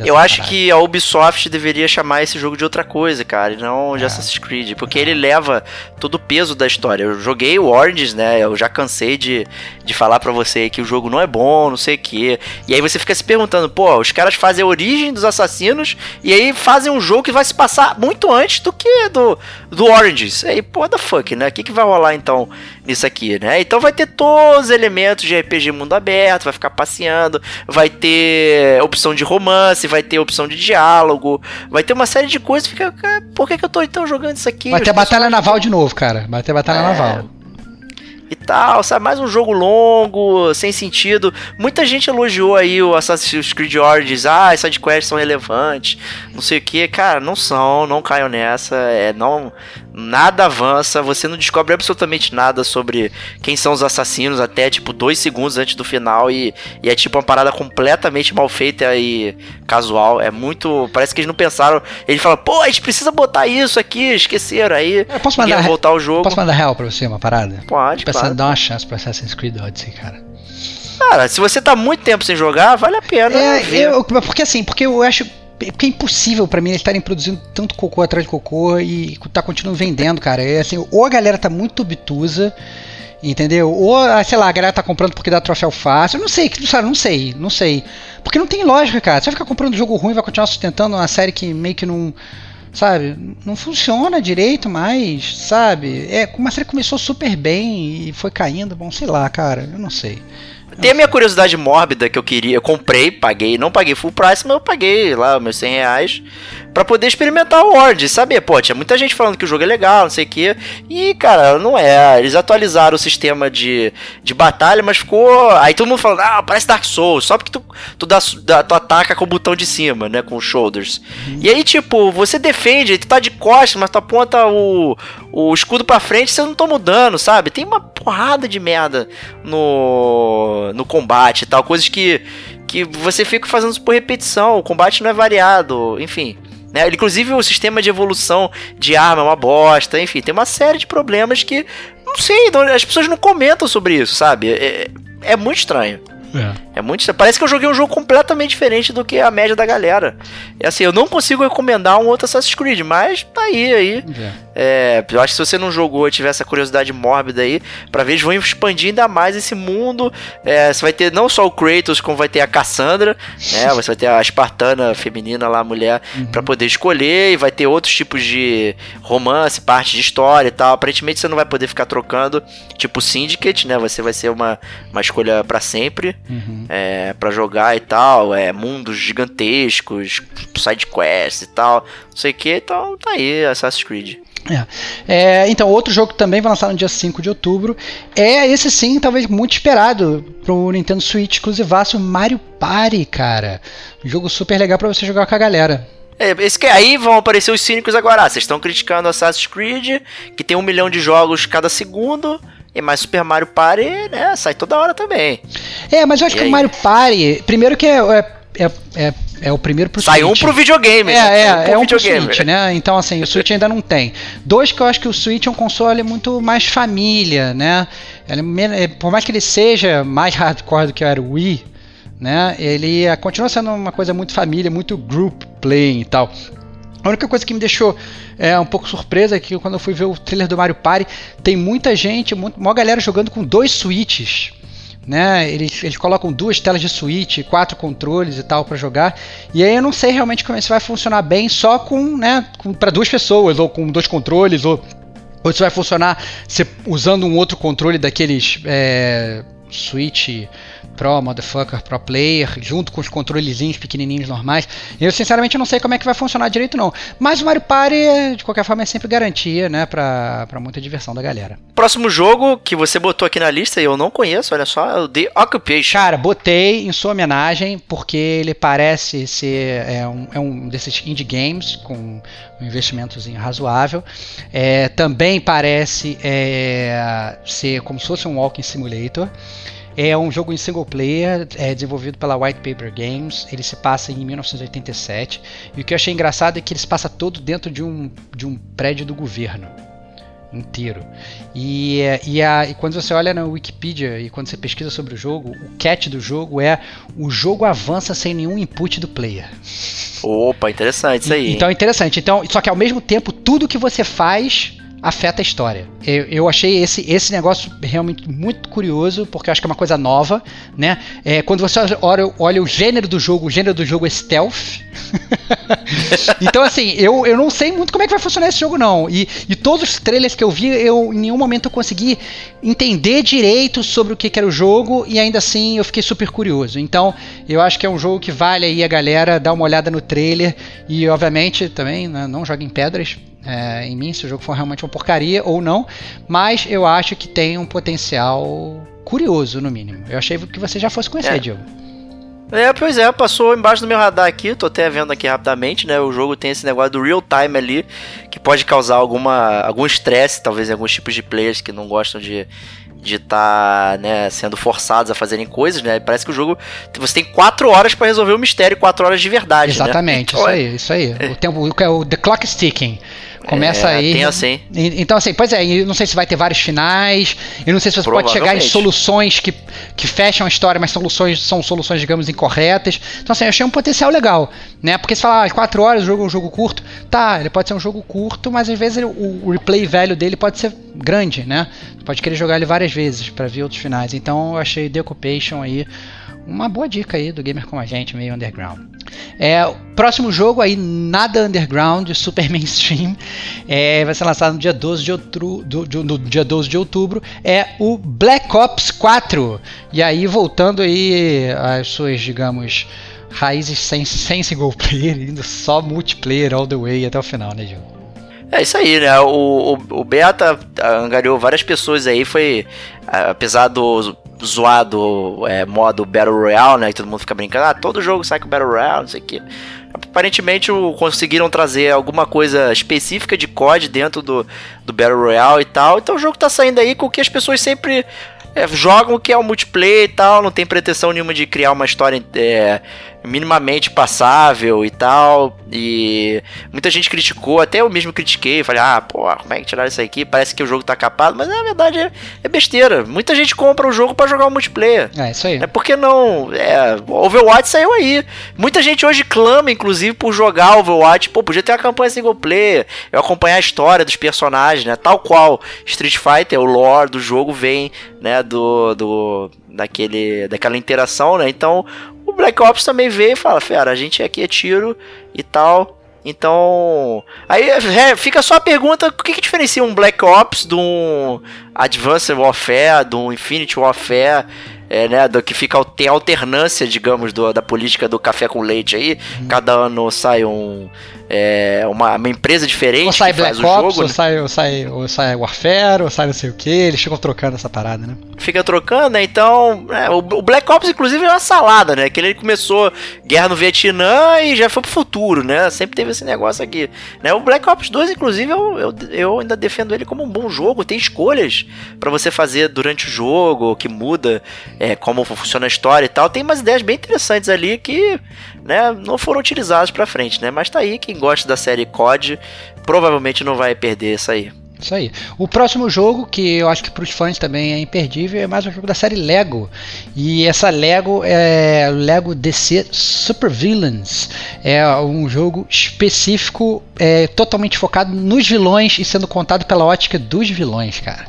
Eu acho parada. que a Ubisoft deveria chamar esse jogo de outra coisa, cara, e não de é. Assassin's Creed, porque ele leva todo o peso da história. Eu joguei o Orange, né? Eu já cansei de, de falar para você que o jogo não é bom, não sei o quê. E aí você fica se perguntando, pô, os caras fazem a origem dos assassinos e aí fazem um jogo que vai se passar muito antes do que do, do Orange. Aí, pô, the fuck, né? O que, que vai rolar então nisso aqui, né? Então vai ter todos os elementos de RPG mundo aberto, vai ficar passeando, vai ter opção de romance, vai ter opção de diálogo, vai ter uma série de coisas. Fica, por que, que eu tô então jogando isso aqui? Vai ter batalha naval de novo, cara. Vai ter batalha é... naval. E tal, sabe? Mais um jogo longo, sem sentido. Muita gente elogiou aí o Assassin's Creed Origins, ah, as sidequests são relevantes, não sei o que. Cara, não são, não caiam nessa, é, não... Nada avança, você não descobre absolutamente nada sobre quem são os assassinos até, tipo, dois segundos antes do final e, e é tipo uma parada completamente mal feita e casual. É muito... Parece que eles não pensaram... Ele fala, pô, a gente precisa botar isso aqui, esqueceram. Aí Eu posso mandar, voltar o jogo. Posso mandar real pra você uma parada? Pode, Pensando, claro. Dar uma chance pra Assassin's Creed Odyssey, cara. Cara, se você tá muito tempo sem jogar, vale a pena É, ver. eu, porque assim, porque eu acho é impossível pra mim eles estarem produzindo tanto cocô atrás de cocô e tá continuando vendendo, cara. É assim, ou a galera tá muito obtusa, entendeu? Ou, ah, sei lá, a galera tá comprando porque dá troféu fácil. Eu não sei, sabe, não sei, não sei. Porque não tem lógica, cara. Você vai ficar comprando jogo ruim, vai continuar sustentando uma série que meio que não sabe, não funciona direito mais, sabe? É, uma série começou super bem e foi caindo, bom, sei lá, cara, eu não sei. Tem a minha curiosidade mórbida que eu queria. Eu comprei, paguei, não paguei full price, mas eu paguei lá meus 100 reais pra poder experimentar o Word. Saber, pô, tinha muita gente falando que o jogo é legal, não sei o que. E, cara, não é. Eles atualizaram o sistema de, de batalha, mas ficou. Aí todo mundo falando, ah, parece Dark Souls. Só porque tu, tu, dá, tu ataca com o botão de cima, né? Com os shoulders. E aí, tipo, você defende, tu tá de costas, mas tu aponta o, o escudo pra frente, você não toma dano, sabe? Tem uma porrada de merda no, no combate e tal. Coisas que, que você fica fazendo por repetição. O combate não é variado, enfim. Né? Inclusive o sistema de evolução de arma é uma bosta, enfim, tem uma série de problemas que não sei, as pessoas não comentam sobre isso, sabe? É, é muito estranho. É muito estranho. Parece que eu joguei um jogo completamente diferente do que a média da galera. É assim, eu não consigo recomendar um outro Assassin's Creed, mas tá aí, aí. É, eu acho que se você não jogou e tiver essa curiosidade mórbida aí, pra ver, eles vão expandir ainda mais esse mundo. É, você vai ter não só o Kratos, como vai ter a Cassandra, né? Você vai ter a espartana feminina lá, a mulher, pra poder escolher, e vai ter outros tipos de romance, parte de história e tal. Aparentemente você não vai poder ficar trocando, tipo Syndicate, né? Você vai ser uma, uma escolha pra sempre Uhum. é, para jogar e tal, é, mundos gigantescos, side quests e tal, não sei o que, então tá aí Assassin's Creed. É. É, então, outro jogo que também vai lançar no dia 5 de outubro é esse sim, talvez muito esperado pro Nintendo Switch exclusivaço Mario Party, cara. Um jogo super legal pra você jogar com a galera. É, esse que aí vão aparecer os cínicos agora. Ah, vocês estão criticando Assassin's Creed, que tem um milhão de jogos cada segundo, e mais Super Mario Party, né? Sai toda hora também. É, mas eu acho E que aí? o Mario Party, primeiro que é, é, é, é, é o primeiro pro Sai um Switch. pro videogame. É, né? é, pro é um pro videogame. Switch, né? Então, assim, o Switch ainda não tem. Dois, que eu acho que o Switch é um console muito mais família, né? Ele é é, por mais que ele seja mais hardcore do que era o Wii, né? Ele é, continua sendo uma coisa muito família, muito group play e tal. A única coisa que me deixou é, um pouco surpresa é que quando eu fui ver o trailer do Mario Party, tem muita gente, muito, uma galera jogando com dois Switches. Né? Eles, eles colocam duas telas de Switch, quatro controles e tal para jogar. E aí eu não sei realmente como isso vai funcionar bem só com, né, para duas pessoas ou com dois controles ou ou isso vai funcionar se, usando um outro controle daqueles é, Switch Pro, Motherfucker, Pro Player, junto com os controlezinhos pequenininhos normais. Eu sinceramente não sei como é que vai funcionar direito não. Mas o Mario Party, de qualquer forma, é sempre garantia, né, pra, pra muita diversão da galera. Próximo jogo que você botou aqui na lista e eu não conheço, olha só, é o The Occupation. Cara, botei em sua homenagem porque ele parece ser é um, é um desses indie games com um investimentozinho razoável. É, também parece é, ser como se fosse um walking simulator. É um jogo em single player, é desenvolvido pela White Paper Games. Ele se passa em 1987. E o que eu achei engraçado é que ele se passa todo dentro de um, de um prédio do governo inteiro. E, e, a, e quando você olha na Wikipedia e quando você pesquisa sobre o jogo, o catch do jogo é o jogo avança sem nenhum input do player. Opa, interessante isso aí. Então é interessante. Então, só que ao mesmo tempo, tudo que você faz afeta a história. Eu, eu achei esse, esse negócio realmente muito curioso, porque eu acho que é uma coisa nova, né? É, quando você olha, olha o gênero do jogo, o gênero do jogo é stealth. então, assim, eu, eu não sei muito como é que vai funcionar esse jogo, não. E, e todos os trailers que eu vi, eu em nenhum momento eu consegui entender direito sobre o que, que era o jogo, e ainda assim eu fiquei super curioso. Então, eu acho que é um jogo que vale aí a galera dar uma olhada no trailer, e obviamente também né, não joguem pedras, é, em mim se o jogo for realmente uma porcaria ou não, mas eu acho que tem um potencial curioso, no mínimo. Eu achei que você já fosse conhecer, É. Diego. É, pois é, passou embaixo do meu radar aqui, tô até vendo aqui rapidamente, né? O jogo tem esse negócio do real time ali, que pode causar alguma, algum estresse, talvez em alguns tipos de players que não gostam de de estar né, sendo forçados a fazerem coisas, né? Parece que o jogo você tem quatro horas pra resolver o mistério, quatro horas de verdade, Exatamente, né? isso aí, isso aí. O tempo, o, o The Clock is Ticking. Começa É, aí. tem assim. Então, assim, pois é, eu não sei se vai ter vários finais, eu não sei se você pode chegar em soluções que, que fecham a história, mas soluções, são soluções, digamos, incorretas. Então, assim, eu achei um potencial legal, né? Porque se falar, ah, 4 horas o jogo é um jogo curto, tá, ele pode ser um jogo curto, mas às vezes ele- o, o replay velho dele pode ser grande, né? Pode querer jogar ele várias vezes pra ver outros finais. Então, eu achei The Occupation aí uma boa dica aí do gamer como a gente, meio underground. É, o próximo jogo aí, nada underground, super mainstream, é, vai ser lançado no dia 12 de outubro, do- do- no dia 12 de outubro, é o Black Ops 4. E aí, voltando aí às suas, digamos, raízes sem, sem single player, indo só multiplayer all the way até o final, né, Gil? É isso aí, né? O, o, o Beta angariou várias pessoas aí, foi. Apesar do zoado é, modo Battle Royale, né? Que todo mundo fica brincando, ah, todo jogo sai com Battle Royale, não sei o quê. Aparentemente conseguiram trazer alguma coisa específica de COD dentro do, do Battle Royale e tal. Então o jogo tá saindo aí com o que as pessoas sempre é, jogam, que é o multiplayer e tal. Não tem pretensão nenhuma de criar uma história é, minimamente passável e tal. E muita gente criticou, até eu mesmo critiquei. Falei, ah, pô, como é que tiraram isso aqui? Parece que o jogo tá capado. Mas na verdade é, é besteira. Muita gente compra o jogo pra jogar o multiplayer. É, isso aí. É porque não. É, Overwatch saiu aí. Muita gente hoje clama, inclusive, por jogar Overwatch. Pô, podia ter uma campanha single player. Eu acompanhar a história dos personagens, né? Tal qual Street Fighter, o lore do jogo vem, né? Do. do daquele, daquela interação, né? Então, o Black Ops também veio e fala: Fera, a gente aqui é tiro e tal. Então. Aí é, fica só a pergunta: o que, que diferencia um Black Ops de um Advanced Warfare, de um Infinity Warfare? É, né, do que fica tem alternância, digamos, do- da política do café com leite aí. Uhum. Cada ano sai um é, uma, uma empresa diferente Ou sai que faz Black o Ops, jogo. ou, né? sai, ou, sai, ou sai Warfare, ou sai não sei o que, eles ficam trocando essa parada, né? Fica trocando, né? Então, é, o, o Black Ops, inclusive, é uma salada, né? Que ele começou guerra no Vietnã e já foi pro futuro, né? Sempre teve esse negócio aqui. Né? O Black Ops 2, inclusive, eu, eu, eu ainda defendo ele como um bom jogo. Tem escolhas pra você fazer durante o jogo, que muda é, como funciona a história e tal. Tem umas ideias bem interessantes ali que né, não foram utilizadas pra frente, né? Mas tá aí, quem gosta da série COD provavelmente não vai perder isso aí. Isso aí. O próximo jogo, que eu acho que para os fãs também é imperdível, é mais um jogo da série Lego. E essa Lego é Lego DC Super Villains. É um jogo específico, é, totalmente focado nos vilões e sendo contado pela ótica dos vilões, cara.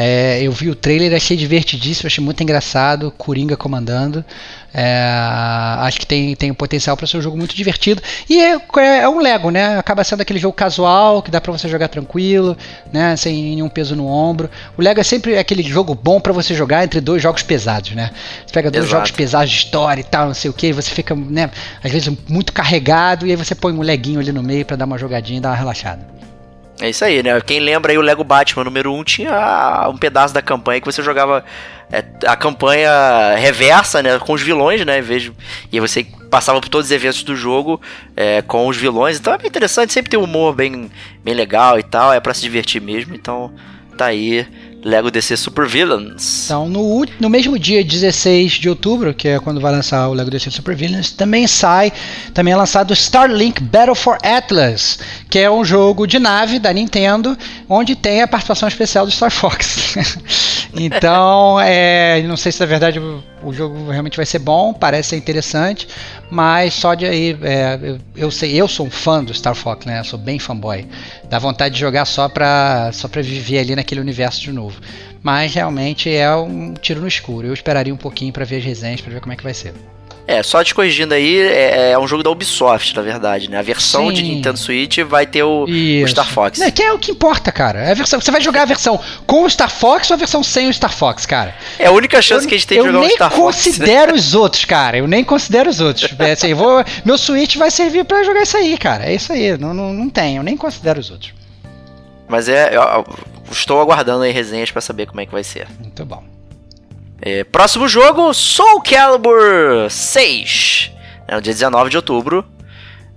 É, eu vi o trailer, achei divertidíssimo, achei muito engraçado, Coringa comandando. É, acho que tem, tem um potencial para ser um jogo muito divertido. E é, é- é um Lego, né? Acaba sendo aquele jogo casual que dá para você jogar tranquilo, né? Sem nenhum peso no ombro. O Lego é sempre aquele jogo bom para você jogar entre dois jogos pesados, né? Você pega dois Exato. jogos pesados de história e tal, não sei o que, e você fica, né? Às vezes muito carregado e aí você põe um leguinho ali no meio para dar uma jogadinha e dar uma relaxada. É isso aí, né? Quem lembra aí o Lego Batman número 1 tinha um pedaço da campanha que você jogava é, a campanha reversa, né? Com os vilões, né? Em vez de- E você passava por todos os eventos do jogo é, com os vilões. Então é bem interessante, sempre tem um humor bem, bem legal e tal. É pra se divertir mesmo. Então tá aí, Lego DC Super Villains. Então, no, no mesmo dia 16 de outubro, que é quando vai lançar o Lego DC Super Villains, também sai, também é lançado Starlink Battle for Atlas, que é um jogo de nave da Nintendo, onde tem a participação especial do Star Fox. então, é, não sei se na verdade o, jogo realmente vai ser bom, parece ser interessante, mas só de aí, é, eu, eu sei, eu sou um fã do Star Fox, né? Eu sou bem fanboy. Dá vontade de jogar só pra, só pra viver ali naquele universo de novo. Mas realmente é um tiro no escuro. Eu esperaria um pouquinho pra ver as resenhas, pra ver como é que vai ser. É, só te corrigindo aí, é, é um jogo da Ubisoft, na verdade, né? A versão Sim. de Nintendo Switch vai ter o, o. Star Fox. Não, que é o que importa, cara. É a versão, você vai jogar a versão com o Star Fox ou a versão sem o Star Fox, cara? É a única chance que a gente tem de eu jogar nem Star Fox. né? considero os outros, cara. Eu nem considero os outros. É assim, eu vou, meu Switch vai servir pra jogar isso aí, cara. É isso aí. Não, não, não tem. Eu nem considero os outros. Mas é, eu, eu estou aguardando aí resenhas pra saber como é que vai ser. Muito bom. É, próximo jogo, Soul Calibur 6. É no dia 19 de outubro.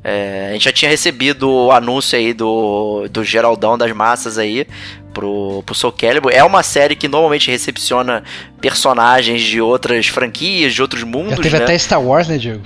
É, a gente já tinha recebido o anúncio aí do, do Geraldão das Massas aí pro, pro Soul Calibur. É uma série que normalmente recepciona personagens de outras franquias, de outros mundos, Já teve né? até Star Wars, né, Diego?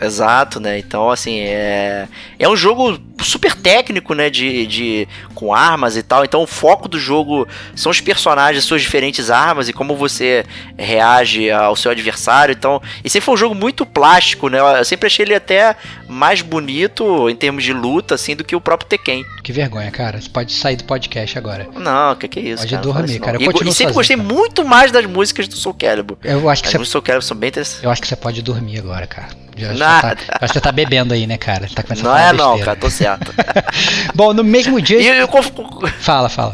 Exato, né? Então, assim, é, é um jogo super técnico, né? De, de, com armas e tal. Então, o foco do jogo são os personagens, suas diferentes armas e como você reage ao seu adversário. Então, e sempre foi um jogo muito plástico, né? Eu sempre achei ele até mais bonito em termos de luta, assim, do que o próprio Tekken. Que vergonha, cara. Você pode sair do podcast agora. Não, que que é isso? Pode cara? Dormir, cara. Eu E, e sempre gostei cara. muito mais das músicas do Soul Calibur. Eu acho que As você, músicas do Soul Calibur são bem interessantes. eu acho que você pode dormir agora, cara. Já, já Nada. tá, eu acho que você tá bebendo aí, né, cara? Tá Não é não, besteira. cara, tô certo. Bom, no mesmo dia. E eu, conf- Fala, fala.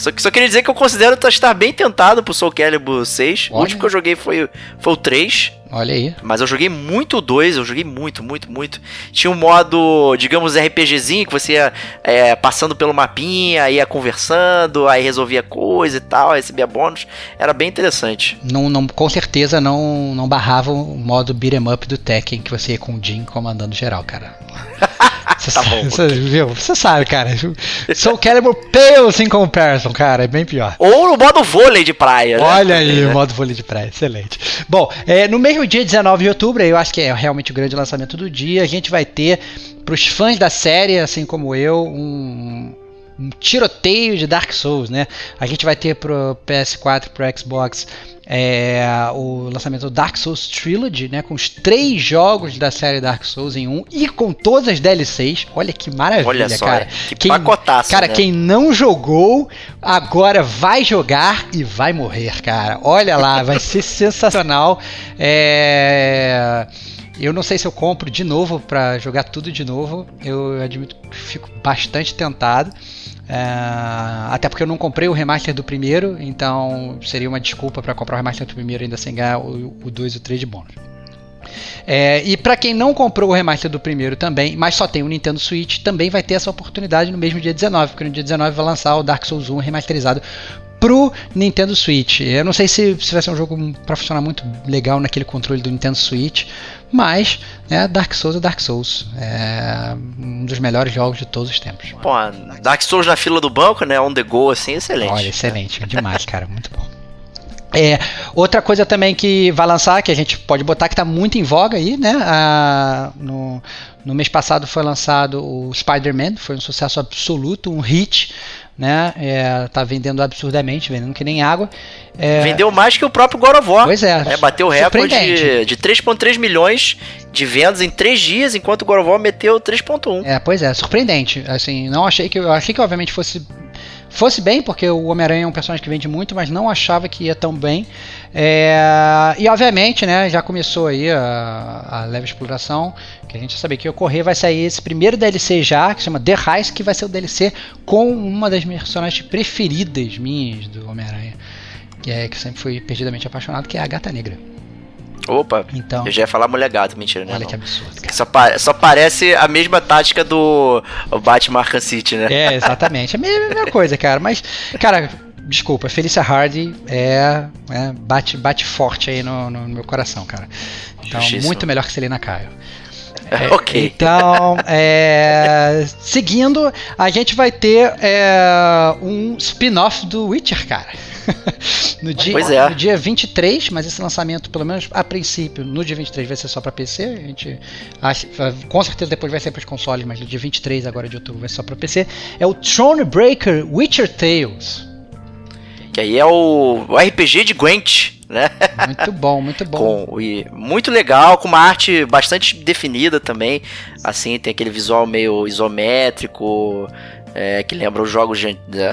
Só, só queria dizer que eu considero estar bem tentado pro Soul Calibur 6. O Olha. último que eu joguei foi, foi o 3. Olha aí. Mas eu joguei muito o 2, eu joguei muito, muito, muito. Tinha um modo, digamos, RPGzinho, que você ia é, passando pelo mapinha, ia conversando, aí resolvia coisa e tal, recebia bônus. Era bem interessante. Não, não, com certeza não, não barrava o modo beat'em up do Tekken que você ia com o Jin comandando geral, cara. Você Tá sabe, bom, você, viu? Você sabe, cara. Soul Calibur pales in comparison, cara. É bem pior. Ou no modo vôlei de praia, né? Olha aí o modo vôlei de praia, excelente. Bom, é, no mesmo dia 19 de outubro, eu acho que é realmente o grande lançamento do dia, a gente vai ter, para os fãs da série, assim como eu, um, um tiroteio de Dark Souls, né? A gente vai ter pro PS4 e pro Xbox é, o lançamento do Dark Souls Trilogy, né? Com os três jogos da série Dark Souls em um e com todas as DLCs. Olha que maravilha, Olha só, cara. que Quem- pacotaço, Cara, né? quem não jogou, agora vai jogar e vai morrer, cara. Olha lá, vai ser sensacional. É. Eu não sei se eu compro de novo pra jogar tudo de novo. Eu admito que fico bastante tentado. É, até porque eu não comprei o remaster do primeiro, então seria uma desculpa pra comprar o remaster do primeiro ainda sem ganhar o 2 e o 3 de bônus. É, e para quem não comprou o remaster do primeiro também, mas só tem o Nintendo Switch, também vai ter essa oportunidade no mesmo dia 19, porque no dia 19 vai lançar o Dark Souls 1 remasterizado pro Nintendo Switch. Eu não sei se, se vai ser um jogo para funcionar muito legal naquele controle do Nintendo Switch, mas né, Dark Souls é Dark Souls. É um dos melhores jogos de todos os tempos. Pô, Dark Souls na fila do banco, né? On the go, assim, excelente. Olha, excelente, demais, cara, muito bom. É, outra coisa também que vai lançar, que a gente pode botar que está muito em voga aí, né? No, no mês passado foi lançado o Spider-Man, foi um sucesso absoluto, um hit, né? É, tá vendendo absurdamente, vendendo que nem água. É, Vendeu mais que o próprio War. Pois é, bateu o recorde de, de 3,3 milhões de vendas em 3 dias, enquanto o War meteu 3,1. É, pois é, surpreendente. Assim, não achei que eu achei que obviamente fosse fosse bem, porque o Homem-Aranha é um personagem que vende muito, mas não achava que ia tão bem. É, e obviamente, né, já começou aí a, a leve exploração, que a gente sabia que ocorrer, vai sair esse primeiro DLC já, que se chama The Heist, que vai ser o DLC com uma das minhas personagens preferidas minhas do Homem-Aranha, que é que eu sempre fui perdidamente apaixonado, que é a Gata Negra. Opa, Então, eu já ia falar mulher gato, mentira, né? olha não. que absurdo, cara. Só, pa- só parece a mesma tática do Batman Arkham City, né? É, exatamente. É a mesma, mesma coisa, cara. Mas, cara, desculpa, Felícia Hardy é, é, bate, bate forte aí no, no meu coração, cara. Então, Justíssimo. muito melhor que Selena Kyle. ok. Então, é, seguindo, a gente vai ter é, um spin-off do Witcher, cara. no, dia, Pois é. no dia 23, mas esse lançamento, pelo menos a princípio, no dia 23 vai ser só para PC. A gente acha, com certeza depois vai ser para os consoles, mas no dia 23 agora de outubro vai ser só para PC. É o Thronebreaker Witcher Tales. Que aí é o, o RPG de Gwent, né? Muito bom, muito bom. Com, e muito legal, com uma arte bastante definida também. Assim, tem aquele visual meio isométrico, é, que lembra os jogos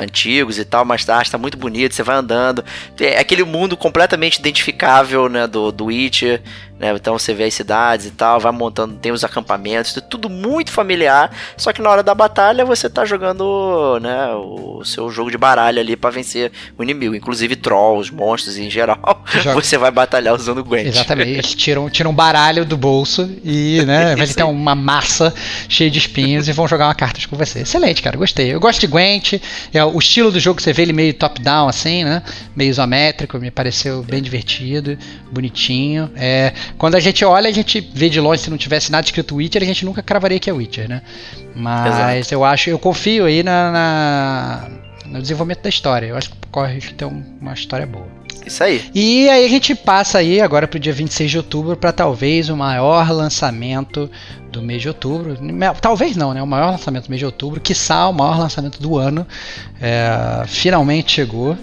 antigos e tal, mas a arte tá muito bonita, você vai andando. É aquele mundo completamente identificável, né, do, do Witcher. Né? Então você vê as cidades e tal, vai montando, tem os acampamentos, tudo muito familiar. Só que na hora da batalha você tá jogando, né, o seu jogo de baralho ali para vencer o inimigo, inclusive trolls, monstros em geral. Joga... Você vai batalhar usando o Gwent. Exatamente, eles tiram, tiram um baralho do bolso e, né, vai ter uma massa cheia de espinhos e vão jogar uma cartas com você. Excelente, cara, gostei. Eu gosto de Gwent, é, o estilo do jogo você vê ele meio top-down assim, né? Meio isométrico, me pareceu bem divertido, bonitinho. É, quando a gente olha, a gente vê de longe, se não tivesse nada escrito Witcher, a gente nunca cravaria que é Witcher, né? Mas Exato. eu acho, eu confio aí na, na, no desenvolvimento da história. Eu acho que corre que tem uma história boa. Isso aí. E aí a gente passa aí agora pro dia 26 de outubro para talvez o maior lançamento do mês de outubro. Talvez não, né? O maior lançamento do mês de outubro, quiçá o maior lançamento do ano. É, finalmente chegou.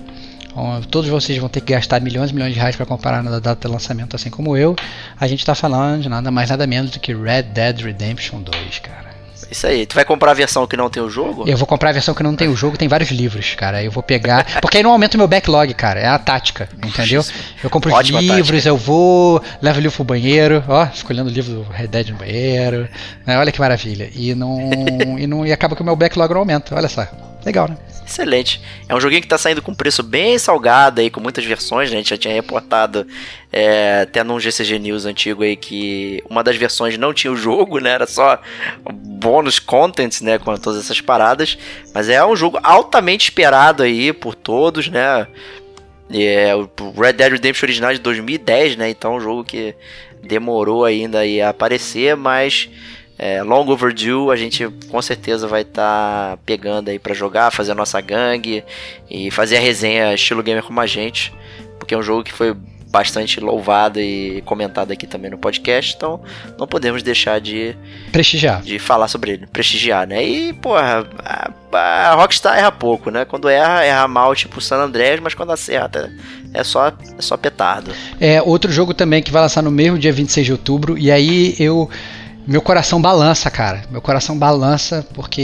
Todos vocês vão ter que gastar milhões e milhões de reais para comparar na data de lançamento, assim como eu. A gente está falando de nada mais nada menos do que Red Dead Redemption 2, cara. Isso aí. Tu vai comprar a versão que não tem o jogo? Eu vou comprar a versão que não tem o jogo, tem vários livros, cara. Eu vou pegar. Porque aí não aumenta o meu backlog, cara. É a tática, entendeu? Eu compro os Ótima livros, tática. eu vou, levo o livro pro banheiro, ó, escolhendo o livro do Red Dead no banheiro. Né? Olha que maravilha. E não. e não. E acaba que o meu backlog não aumenta. Olha só. Legal, né? Excelente. É um joguinho que tá saindo com preço bem salgado aí, com muitas versões, né? A gente já tinha reportado é, até num GCG News antigo aí que uma das versões não tinha o jogo, né? Era só bônus contents, né? Com todas essas paradas. Mas é um jogo altamente esperado aí por todos, né? É, o Red Dead Redemption original de 2010, né? Então é um jogo que demorou ainda a aparecer, mas é, long overdue, a gente com certeza vai estar tá pegando aí para jogar, fazer a nossa gangue e fazer a resenha estilo gamer como a gente, porque é um jogo que foi bastante louvado e comentado aqui também no podcast, então não podemos deixar de prestigiar, de falar sobre ele, prestigiar, né? E porra, a, a Rockstar erra pouco, né? Quando erra, erra mal, tipo San Andreas, mas quando acerta é só é só petardo. É outro jogo também que vai lançar no mesmo dia 26 de outubro e aí eu meu coração balança, cara. Meu coração balança porque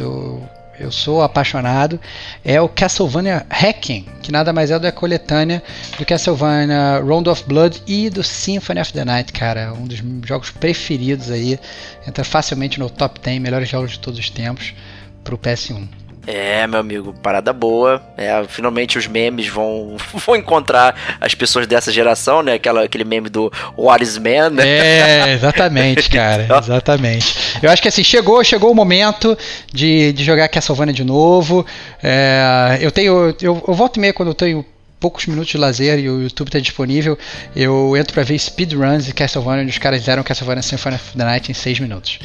eu, eu sou apaixonado. É o Castlevania Hacking, que nada mais é do que a coletânea do Castlevania Round of Blood e do Symphony of the Night, cara. Um dos jogos preferidos aí. Entra facilmente no top 10 melhores jogos de todos os tempos pro PS1. É, meu amigo, parada boa. É, finalmente os memes vão, vão encontrar as pessoas dessa geração, né? Aquela, aquele meme do What is Man, né? É, exatamente, cara. exatamente. Eu acho que assim, chegou, chegou o momento de, de jogar Castlevania de novo. É, eu tenho. Eu, eu volto e meia quando eu tenho poucos minutos de lazer e o YouTube está disponível, eu entro para ver speedruns de Castlevania, onde os caras fizeram Castlevania Symphony of the Night em 6 minutos.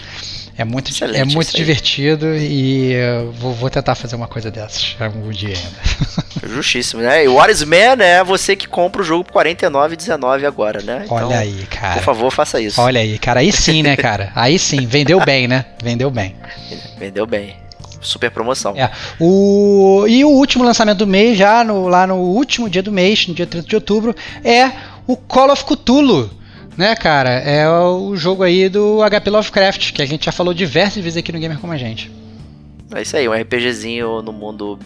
É muito, é muito divertido e vou, vou, tentar fazer uma coisa dessas algum dia ainda. Justíssimo, né? E o What is Man é você que compra o jogo por 49,19 agora, né? Então, Olha aí, cara. Por favor, faça isso. Olha aí, cara. Aí sim, né, cara? Aí sim. Vendeu bem, né? Vendeu bem. Vendeu bem. Super promoção. É. O... E o último lançamento do mês, já no, lá no último dia do mês, no dia 30 de outubro, é o Call of Cthulhu né, cara? É o jogo aí do HP Lovecraft, que a gente já falou diversas vezes aqui no Gamer Como a Gente. É isso aí, um RPGzinho no mundo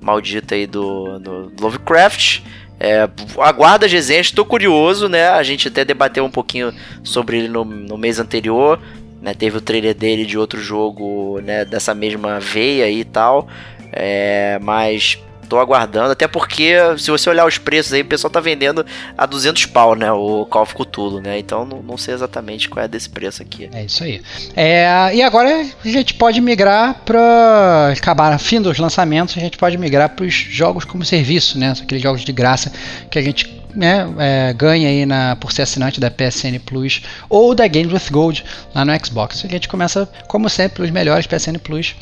maldito aí do, do Lovecraft. É, aguarda as resenhas, estou curioso, né? A gente até debateu um pouquinho sobre ele no, no mês anterior. Né? Teve o trailer dele de outro jogo né? dessa mesma veia e tal. É, mas tô aguardando, até porque se você olhar os preços aí, o pessoal tá vendendo a 200 pau, né, o Call of Cthulhu, né, então não, não sei exatamente qual é desse preço aqui. É isso aí. É, e agora a gente pode migrar para acabar fim dos lançamentos, a gente pode migrar para os jogos como serviço, né, aqueles jogos de graça que a gente né, é, ganha aí na, por ser assinante da PSN Plus ou da Games with Gold lá no Xbox. A gente começa, como sempre, pelos melhores PSN Plus.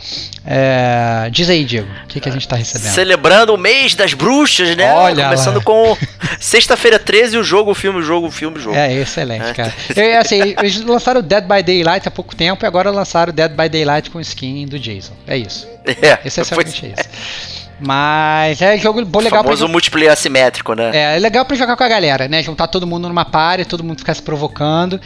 É, diz aí, Diego, o que, que a gente está recebendo? Celebrando o mês das bruxas, né? Olha Começando lá. com sexta-feira 13, o jogo, o filme, o jogo, o filme, o jogo. É, excelente, é. cara. Eu, assim, eles lançaram Dead by Daylight há pouco tempo e agora lançaram Dead by Daylight com skin do Jason. É isso. É, Essencialmente é isso. Mas é jogo legal o famoso pra... multiplayer assimétrico, né? É, é legal pra jogar com a galera, né? Juntar todo mundo numa party, todo mundo ficar se provocando,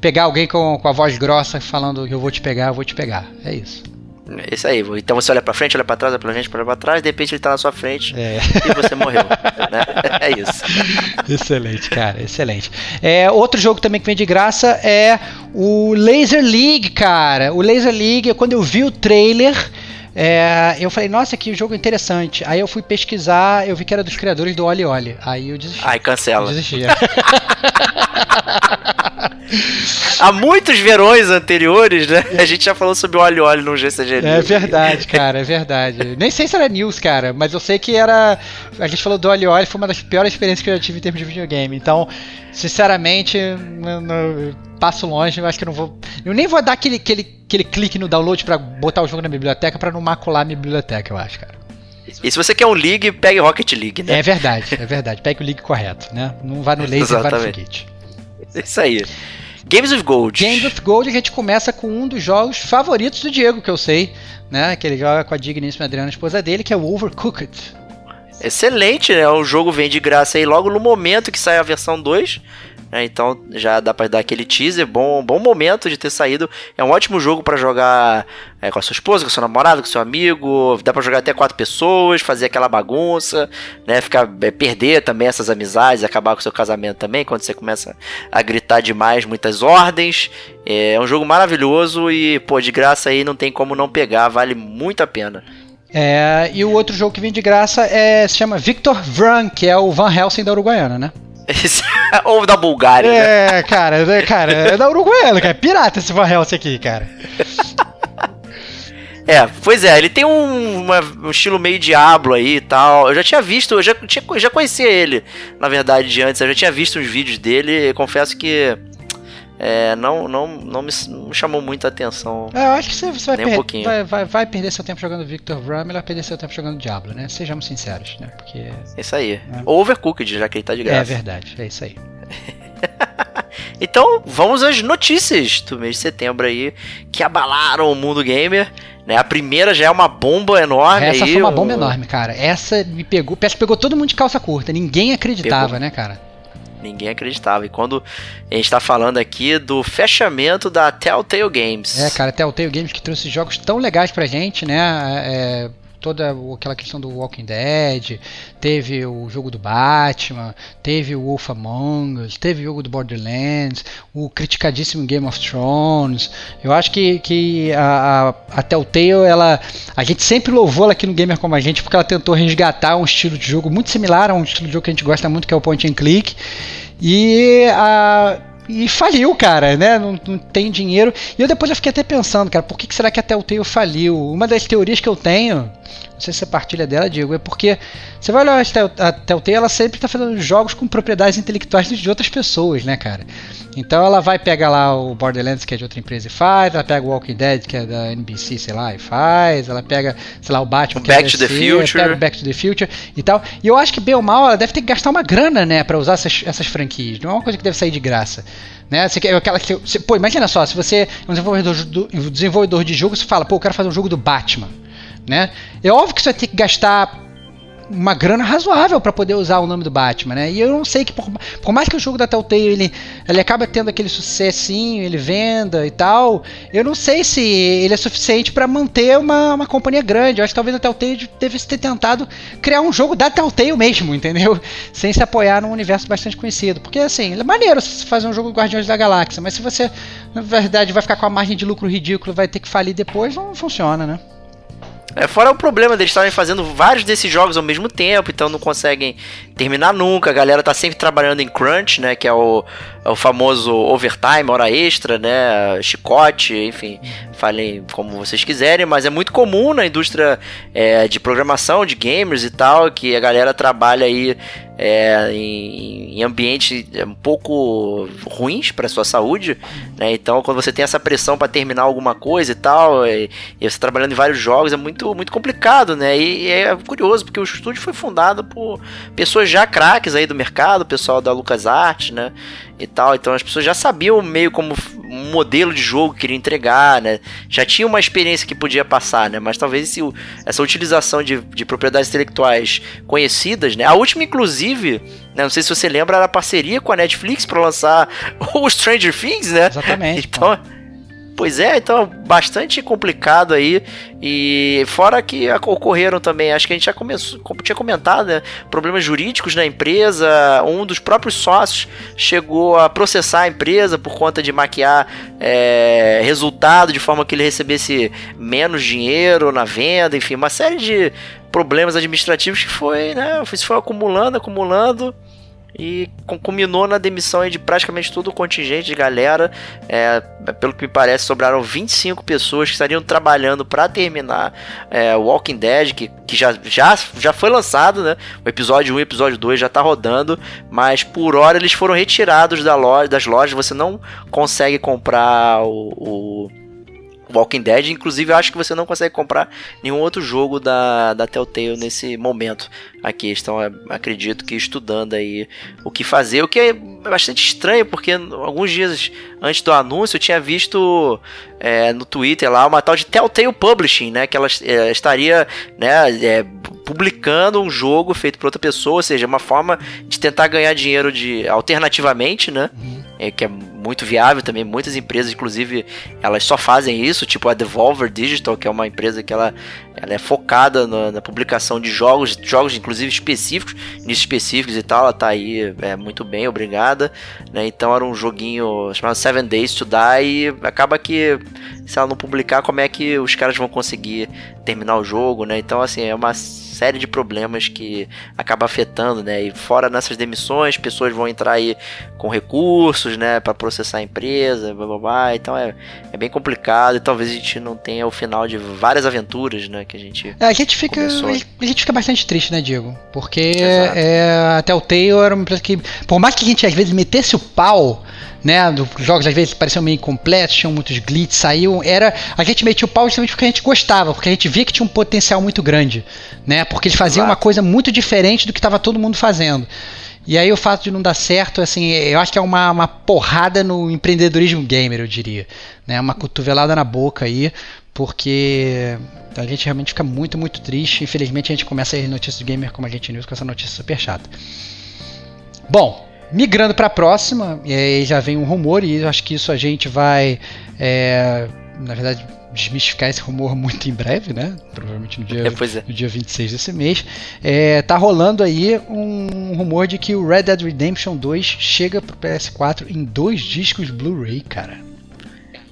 pegar alguém com, com a voz grossa falando que eu vou te pegar, eu vou te pegar. É isso. É isso aí. Então você olha pra frente, olha pra trás, olha pra frente, olha pra trás, de repente ele tá na sua frente é. e você morreu. né? É isso. Excelente, cara, excelente. É, outro jogo também que vem de graça é o Laser League, cara. O Laser League, quando eu vi o trailer. É, eu falei, nossa, que jogo interessante. Aí eu fui pesquisar, eu vi que era dos criadores do Oli Oli. Aí eu desisti. Aí cancela. Eu desisti. Há muitos verões anteriores, né? A gente já falou sobre o óleo óleo no GCG É verdade, cara, é verdade. Nem sei se era news, cara, mas eu sei que era. A gente falou do óleo óleo, foi uma das piores experiências que eu já tive em termos de videogame. Então, sinceramente, passo longe, eu acho que eu não vou. Eu nem vou dar aquele, aquele, aquele clique no download para botar o jogo na biblioteca para não macular a minha biblioteca, eu acho, cara. E se você quer um League, pegue Rocket League, né? É verdade, é verdade. Pegue o League correto, né? Não vá no laser, vá no foguete. Isso aí. Games of Gold. Games of Gold, a gente começa com um dos jogos favoritos do Diego, que eu sei, né? Que ele joga com a digníssima Adriana, esposa dele, que é o Overcooked. Excelente, né? O jogo vem de graça aí logo no momento que sai a versão 2. Né? Então já dá para dar aquele teaser, bom, bom momento de ter saído. É um ótimo jogo para jogar é, com a sua esposa, com seu namorado, com seu amigo. Dá para jogar até quatro pessoas, fazer aquela bagunça, né? Ficar é, perder também essas amizades, acabar com o seu casamento também quando você começa a gritar demais, muitas ordens. É um jogo maravilhoso e pô, de graça aí não tem como não pegar, vale muito a pena. É, e o outro jogo que vem de graça é, se chama Victor Vran, que é o Van Helsing da Uruguaiana, né? Ou da Bulgária. É, né? cara, é, cara, é da Uruguaiana, cara. É pirata esse Van Helsing aqui, cara. É, pois é, ele tem um, uma, um estilo meio Diablo aí e tal. Eu já tinha visto, eu já, tinha, já conhecia ele, na verdade, de antes. Eu já tinha visto uns vídeos dele e confesso que é, não, não, não, me, não me chamou muita atenção. É, eu acho que você, você vai, um per vai, vai, vai, perder seu tempo jogando Victor e vai perder seu tempo jogando Diablo, né? Sejamos sinceros, né? Porque. Isso aí. Né? Overcooked, já que ele tá de graça. É verdade, é isso aí. então, vamos às notícias do mês de setembro aí que abalaram o mundo gamer. Né? A primeira já é uma bomba enorme. Essa aí, foi uma bomba um... enorme, cara. Essa me pegou. Que pegou todo mundo de calça curta. Ninguém acreditava, pegou. né, cara? Ninguém acreditava. E quando a gente tá falando aqui do fechamento da Telltale Games. É, cara, Telltale Games que trouxe jogos tão legais pra gente, né? É, toda aquela questão do Walking Dead, teve o jogo do Batman, teve o Wolf Among Us, teve o jogo do Borderlands, o criticadíssimo Game of Thrones. Eu acho que, que a, a, a Telltale, ela, a gente sempre louvou ela aqui no Gamer como a gente, porque ela tentou resgatar um estilo de jogo muito similar a um estilo de jogo que a gente gosta muito, que é o Point and Click. E a e faliu, cara, né? Não, não, tem dinheiro. E eu depois eu fiquei até pensando, cara, por que, que será que a Telltale faliu? Uma das teorias que eu tenho não sei se você partilha dela, Diego, é porque você vai olhar a Telltale, ela sempre está fazendo jogos com propriedades intelectuais de outras pessoas, né, cara? Então ela vai pegar lá o Borderlands, que é de outra empresa, e faz, ela pega o Walking Dead, que é da NBC, sei lá, e faz, ela pega, sei lá, o Batman, que Back é to the Future. pega o Back to the Future e tal. E eu acho que, bem ou mal, ela deve ter que gastar uma grana, né, para usar essas, essas franquias. Não é uma coisa que deve sair de graça. Né? Você, aquela que, você, pô, imagina só, se você é um desenvolvedor, do, desenvolvedor de jogo, você fala, pô, eu quero fazer um jogo do Batman né? É óbvio que você ter que gastar uma grana razoável para poder usar o nome do Batman, né? E eu não sei que por, por, mais que o jogo da Telltale ele, ele acaba tendo aquele sucessinho, ele venda e tal, eu não sei se ele é suficiente para manter uma, uma companhia grande. Eu acho que talvez a Telltale devesse ter tentado criar um jogo da Telltale mesmo, entendeu? Sem se apoiar num universo bastante conhecido, porque assim, é maneiro fazer um jogo Guardiões da Galáxia, mas se você na verdade vai ficar com a margem de lucro ridículo, vai ter que falir depois, não funciona, né? É, fora o problema deles estarem fazendo vários desses jogos ao mesmo tempo, então não conseguem terminar nunca. A galera tá sempre trabalhando em crunch, né? Que é o, o famoso overtime, hora extra, né? Chicote, enfim, falem como vocês quiserem, mas é muito comum na indústria é, de programação, de gamers e tal, que a galera trabalha aí é, em, em, ambientes é, um pouco ruins para sua saúde, né? Então, quando você tem essa pressão para terminar alguma coisa e tal, e, e, você trabalhando em vários jogos, é muito, muito complicado, né? E, e, é curioso, porque o estúdio foi fundado por pessoas já craques aí do mercado, o pessoal da LucasArts, né? E tal, então as pessoas já sabiam meio como um modelo de jogo que queria entregar, né? Já tinha uma experiência que podia passar, né? Mas talvez esse, essa utilização de, de propriedades intelectuais conhecidas, né? A última, inclusive, né? não sei se você lembra, era a parceria com a Netflix para lançar o Stranger Things, né? Exatamente. Então, Pois é, então bastante complicado aí. E fora que ocorreram também, acho que a gente já começou, tinha comentado, né, problemas jurídicos na empresa. Um dos próprios sócios chegou a processar a empresa por conta de maquiar é, resultado de forma que ele recebesse menos dinheiro na venda, enfim, uma série de problemas administrativos que foi, né, foi acumulando, acumulando e culminou na demissão de praticamente todo o contingente de galera. É, pelo que me parece, sobraram 25 pessoas que estariam trabalhando para terminar é, Walking Dead, que, que já, já, já foi lançado, né? O episódio 1 e o episódio 2 já está rodando, mas por hora eles foram retirados da loja, das lojas. Você não consegue comprar o, o Walking Dead. Inclusive, eu acho que você não consegue comprar nenhum outro jogo da, da Telltale nesse momento. Aqui estão, acredito que estudando aí o que fazer, o que é bastante estranho, porque alguns dias antes do anúncio eu tinha visto é, no Twitter lá uma tal de Telltale Publishing, né? Que ela é, estaria né, é, publicando um jogo feito por outra pessoa, ou seja, uma forma de tentar ganhar dinheiro de alternativamente, né? Uhum. É, que é muito viável também. Muitas empresas, inclusive, elas só fazem isso, tipo a Devolver Digital, que é uma empresa que ela, ela é focada na, na publicação de jogos, jogos inclusive específicos, nichos específicos e tal. Ela tá aí é, muito bem, obrigada. Né? Então era um joguinho chamado Seven Days to Die e acaba que se ela não publicar, como é que os caras vão conseguir terminar o jogo, né? Então, assim, é uma série de problemas que acaba afetando, né? E fora nessas demissões, pessoas vão entrar aí com recursos, né, para processar a empresa, blá, blá, blá. Então é, é bem complicado e talvez a gente não tenha o final de várias aventuras, né, que a gente é, a gente fica começou. a gente fica bastante triste, né, Diego? Porque é, até o Tail era uma empresa que por mais que a gente às vezes metesse o pau né? Os jogos às vezes pareciam meio incompletos, tinham muitos glitches, saiu. Era. A gente metia o pau justamente porque a gente gostava, porque a gente via que tinha um potencial muito grande, né? Porque eles faziam Exato. uma coisa muito diferente do que estava todo mundo fazendo. E aí o fato de não dar certo, assim, eu acho que é uma, uma porrada no empreendedorismo gamer, eu diria. Né? Uma cotovelada na boca aí, porque a gente realmente fica muito, muito triste. Infelizmente a gente começa a ir notícias do gamer como a gente news com essa notícia super chata. Bom, Migrando para a próxima, e aí já vem um rumor, e eu acho que isso a gente vai, é, na verdade, desmistificar esse rumor muito em breve, né? Provavelmente no dia, é, é. no dia 26 desse mês. É, tá rolando aí um rumor de que o Red Dead Redemption 2 chega pro PS4 em dois discos Blu-ray, cara.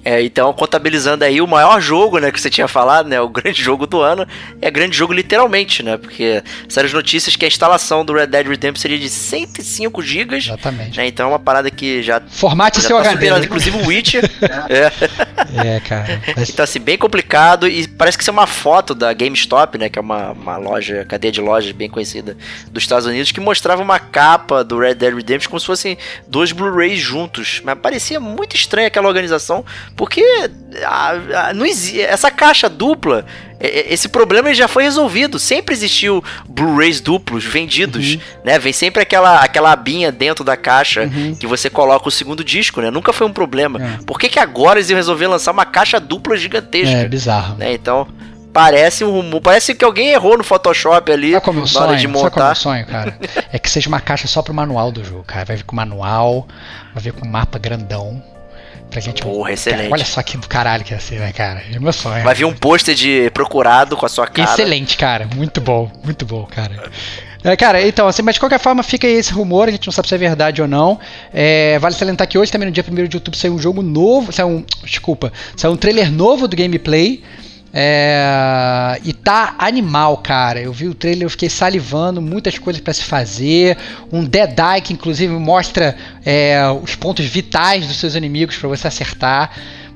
É, então, contabilizando aí o maior jogo, né, que você tinha falado, né, o grande jogo do ano, é grande jogo literalmente, né, porque saíram as notícias que a instalação do Red Dead Redemption seria de 105 GB. Exatamente. Né, então é uma parada que já Formate já seu tá HD. Né? inclusive o Witcher. é. é, cara. Mas... Então assim, bem complicado e parece que isso é uma foto da GameStop, né, que é uma, uma loja, cadeia de lojas bem conhecida dos Estados Unidos, que mostrava uma capa do Red Dead Redemption como se fossem dois Blu-rays juntos, mas parecia muito estranha aquela organização, porque a, a, não essa caixa dupla, esse problema já foi resolvido. Sempre existiu Blu-rays duplos vendidos, uhum. né? Vem sempre aquela, aquela abinha dentro da caixa uhum. que você coloca o segundo disco, né? Nunca foi um problema. É. Por que, que agora eles iam resolver lançar uma caixa dupla gigantesca? É bizarro. Né? Então, parece um rumor. Parece que alguém errou no Photoshop ali sabe como na hora de montar. Sabe como sonho, cara? é que seja uma caixa só pro manual do jogo, cara. Vai vir com manual, vai vir com mapa grandão Pra gente. Porra, excelente. Cara, olha só que do caralho que ia ser, né, cara? É meu sonho. Vai vir um pôster de procurado com a sua cara. Excelente, cara. Muito bom, muito bom, cara. É, cara, então, assim, mas de qualquer forma fica aí esse rumor, a gente não sabe se é verdade ou não. É, vale salientar que hoje, também no dia 1 de outubro, saiu um jogo novo, saiu um, desculpa, saiu um trailer novo do gameplay é, e tá animal, cara. Eu vi o trailer, eu fiquei salivando, muitas coisas para se fazer. Um Dead Eye que inclusive mostra é, os pontos vitais dos seus inimigos para você acertar.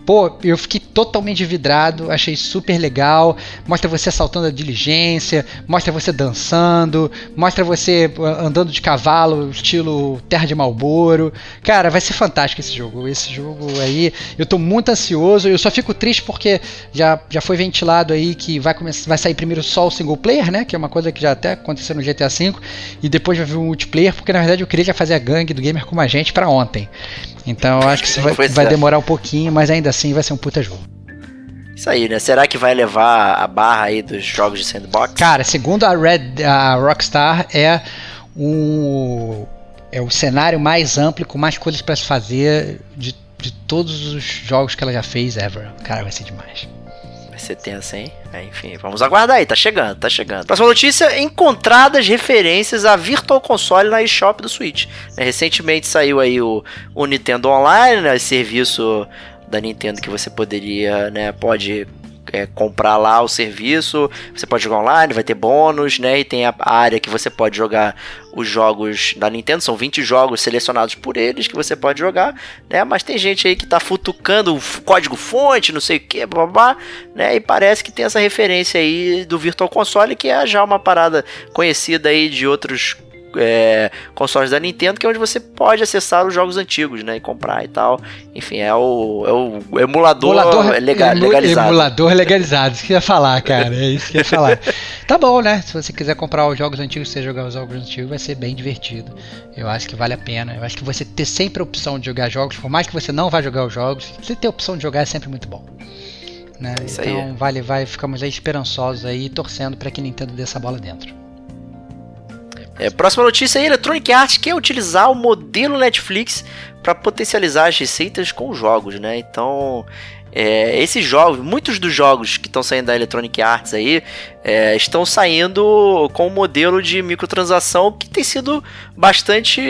Pô, eu fiquei totalmente vidrado, achei super legal. Mostra você saltando a diligência, mostra você dançando, mostra você uh, andando de cavalo, estilo Terra de Malboro. Cara, vai ser fantástico esse jogo. Esse jogo aí, eu tô muito ansioso. Eu só fico triste porque já, já foi ventilado aí que vai, começar, vai sair primeiro só o single player, né? Que é uma coisa que já até aconteceu no GTA V. E depois vai vir o multiplayer, porque na verdade eu queria já fazer a gangue do gamer como a gente para ontem. Então eu acho que isso vai, vai é. demorar um pouquinho, mas ainda assim vai ser um puta jogo. Isso aí, né? Será que vai levar a barra aí dos jogos de sandbox? Cara, segundo a Red, a Rockstar é um é o cenário mais amplo com mais coisas para se fazer de de todos os jogos que ela já fez ever. Cara, vai ser demais. Vai ser tenso, hein? É, enfim, vamos aguardar aí, tá chegando, tá chegando. Próxima notícia: encontradas referências a Virtual Console na eShop do Switch. É, recentemente saiu aí o, o Nintendo Online, né, serviço da Nintendo que você poderia, né, pode é, comprar lá o serviço, você pode jogar online, vai ter bônus, né? E tem a área que você pode jogar os jogos da Nintendo, são 20 jogos selecionados por eles que você pode jogar, né? Mas tem gente aí que tá futucando o código fonte, não sei o que, blá, né? E parece que tem essa referência aí do Virtual Console, que é já uma parada conhecida aí de outros é, consoles da Nintendo, que é onde você pode acessar os jogos antigos, né? E comprar e tal. Enfim, é o, é o emulador, emulador legal, legalizado. Emulador legalizado, isso que eu ia falar, cara. É isso que eu ia falar. tá bom, né? Se você quiser comprar os jogos antigos, você jogar os jogos antigos, vai ser bem divertido. Eu acho que vale a pena. Eu acho que você ter sempre a opção de jogar jogos, por mais que você não vá jogar os jogos, você ter a opção de jogar é sempre muito bom. Né? Então, aí. vale, vai, ficamos aí esperançosos aí, torcendo para que Nintendo dê essa bola dentro. É, próxima notícia aí, Electronic Arts quer utilizar o modelo Netflix para potencializar as receitas com jogos, né? Então, é, esses jogos, muitos dos jogos que estão saindo da Electronic Arts aí, é, estão saindo com um modelo de microtransação que tem sido bastante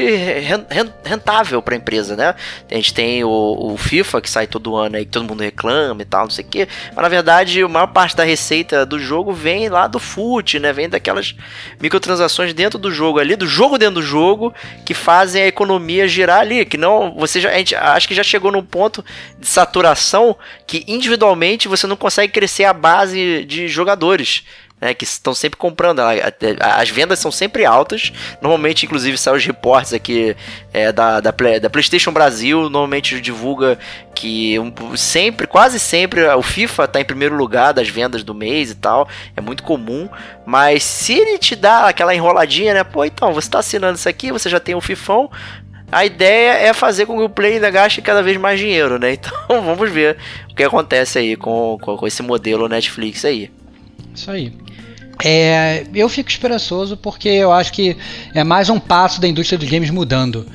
rentável para a empresa, né? A gente tem o, o, FIFA que sai todo ano aí, que todo mundo reclama e tal, não sei o quê, mas na verdade a maior parte da receita do jogo vem lá do FUT, né? Vem daquelas microtransações dentro do jogo ali, do jogo dentro do jogo, que fazem a economia girar ali, que não, você já, a gente acho que já chegou num ponto de saturação que individualmente você não consegue crescer a base de jogadores né, que estão sempre comprando. As vendas são sempre altas. Normalmente, inclusive, saem os reportes aqui é, da, da, da, PlayStation Brasil. Normalmente divulga que sempre, quase sempre, o FIFA está em primeiro lugar das vendas do mês e tal. É muito comum. Mas se ele te dá aquela enroladinha, né? Pô, então, você está assinando isso aqui, você já tem o FIFão. A ideia é fazer com que o Play ainda gaste cada vez mais dinheiro, né? Então vamos ver o que acontece aí com, com, com esse modelo Netflix aí. Isso aí. É, eu fico esperançoso porque eu acho que é mais um passo da indústria dos games mudando.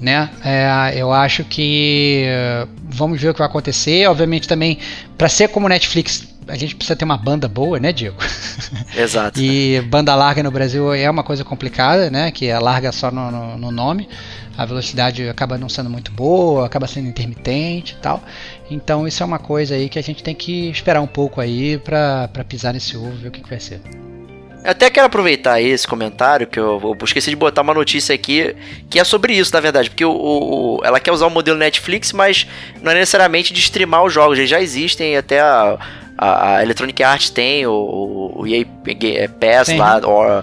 Né? É, eu acho que vamos ver o que vai acontecer. Obviamente, também, para ser como Netflix, a gente precisa ter uma banda boa, né, Diego? Exato. e banda larga no Brasil é uma coisa complicada, né? Que é larga só no, no, no nome. A velocidade acaba não sendo muito boa, acaba sendo intermitente e tal. Então isso é uma coisa aí que a gente tem que esperar um pouco aí para pisar nesse ovo e ver o que, que vai ser. Eu até quero aproveitar esse comentário, que eu, eu, esqueci de botar uma notícia aqui, que é sobre isso, na verdade. Porque o, o, ela quer usar o modelo Netflix, mas não é necessariamente de streamar os jogos. Eles já existem, até a, a, a Electronic Arts tem, o, o EA Pass Sim. lá, or,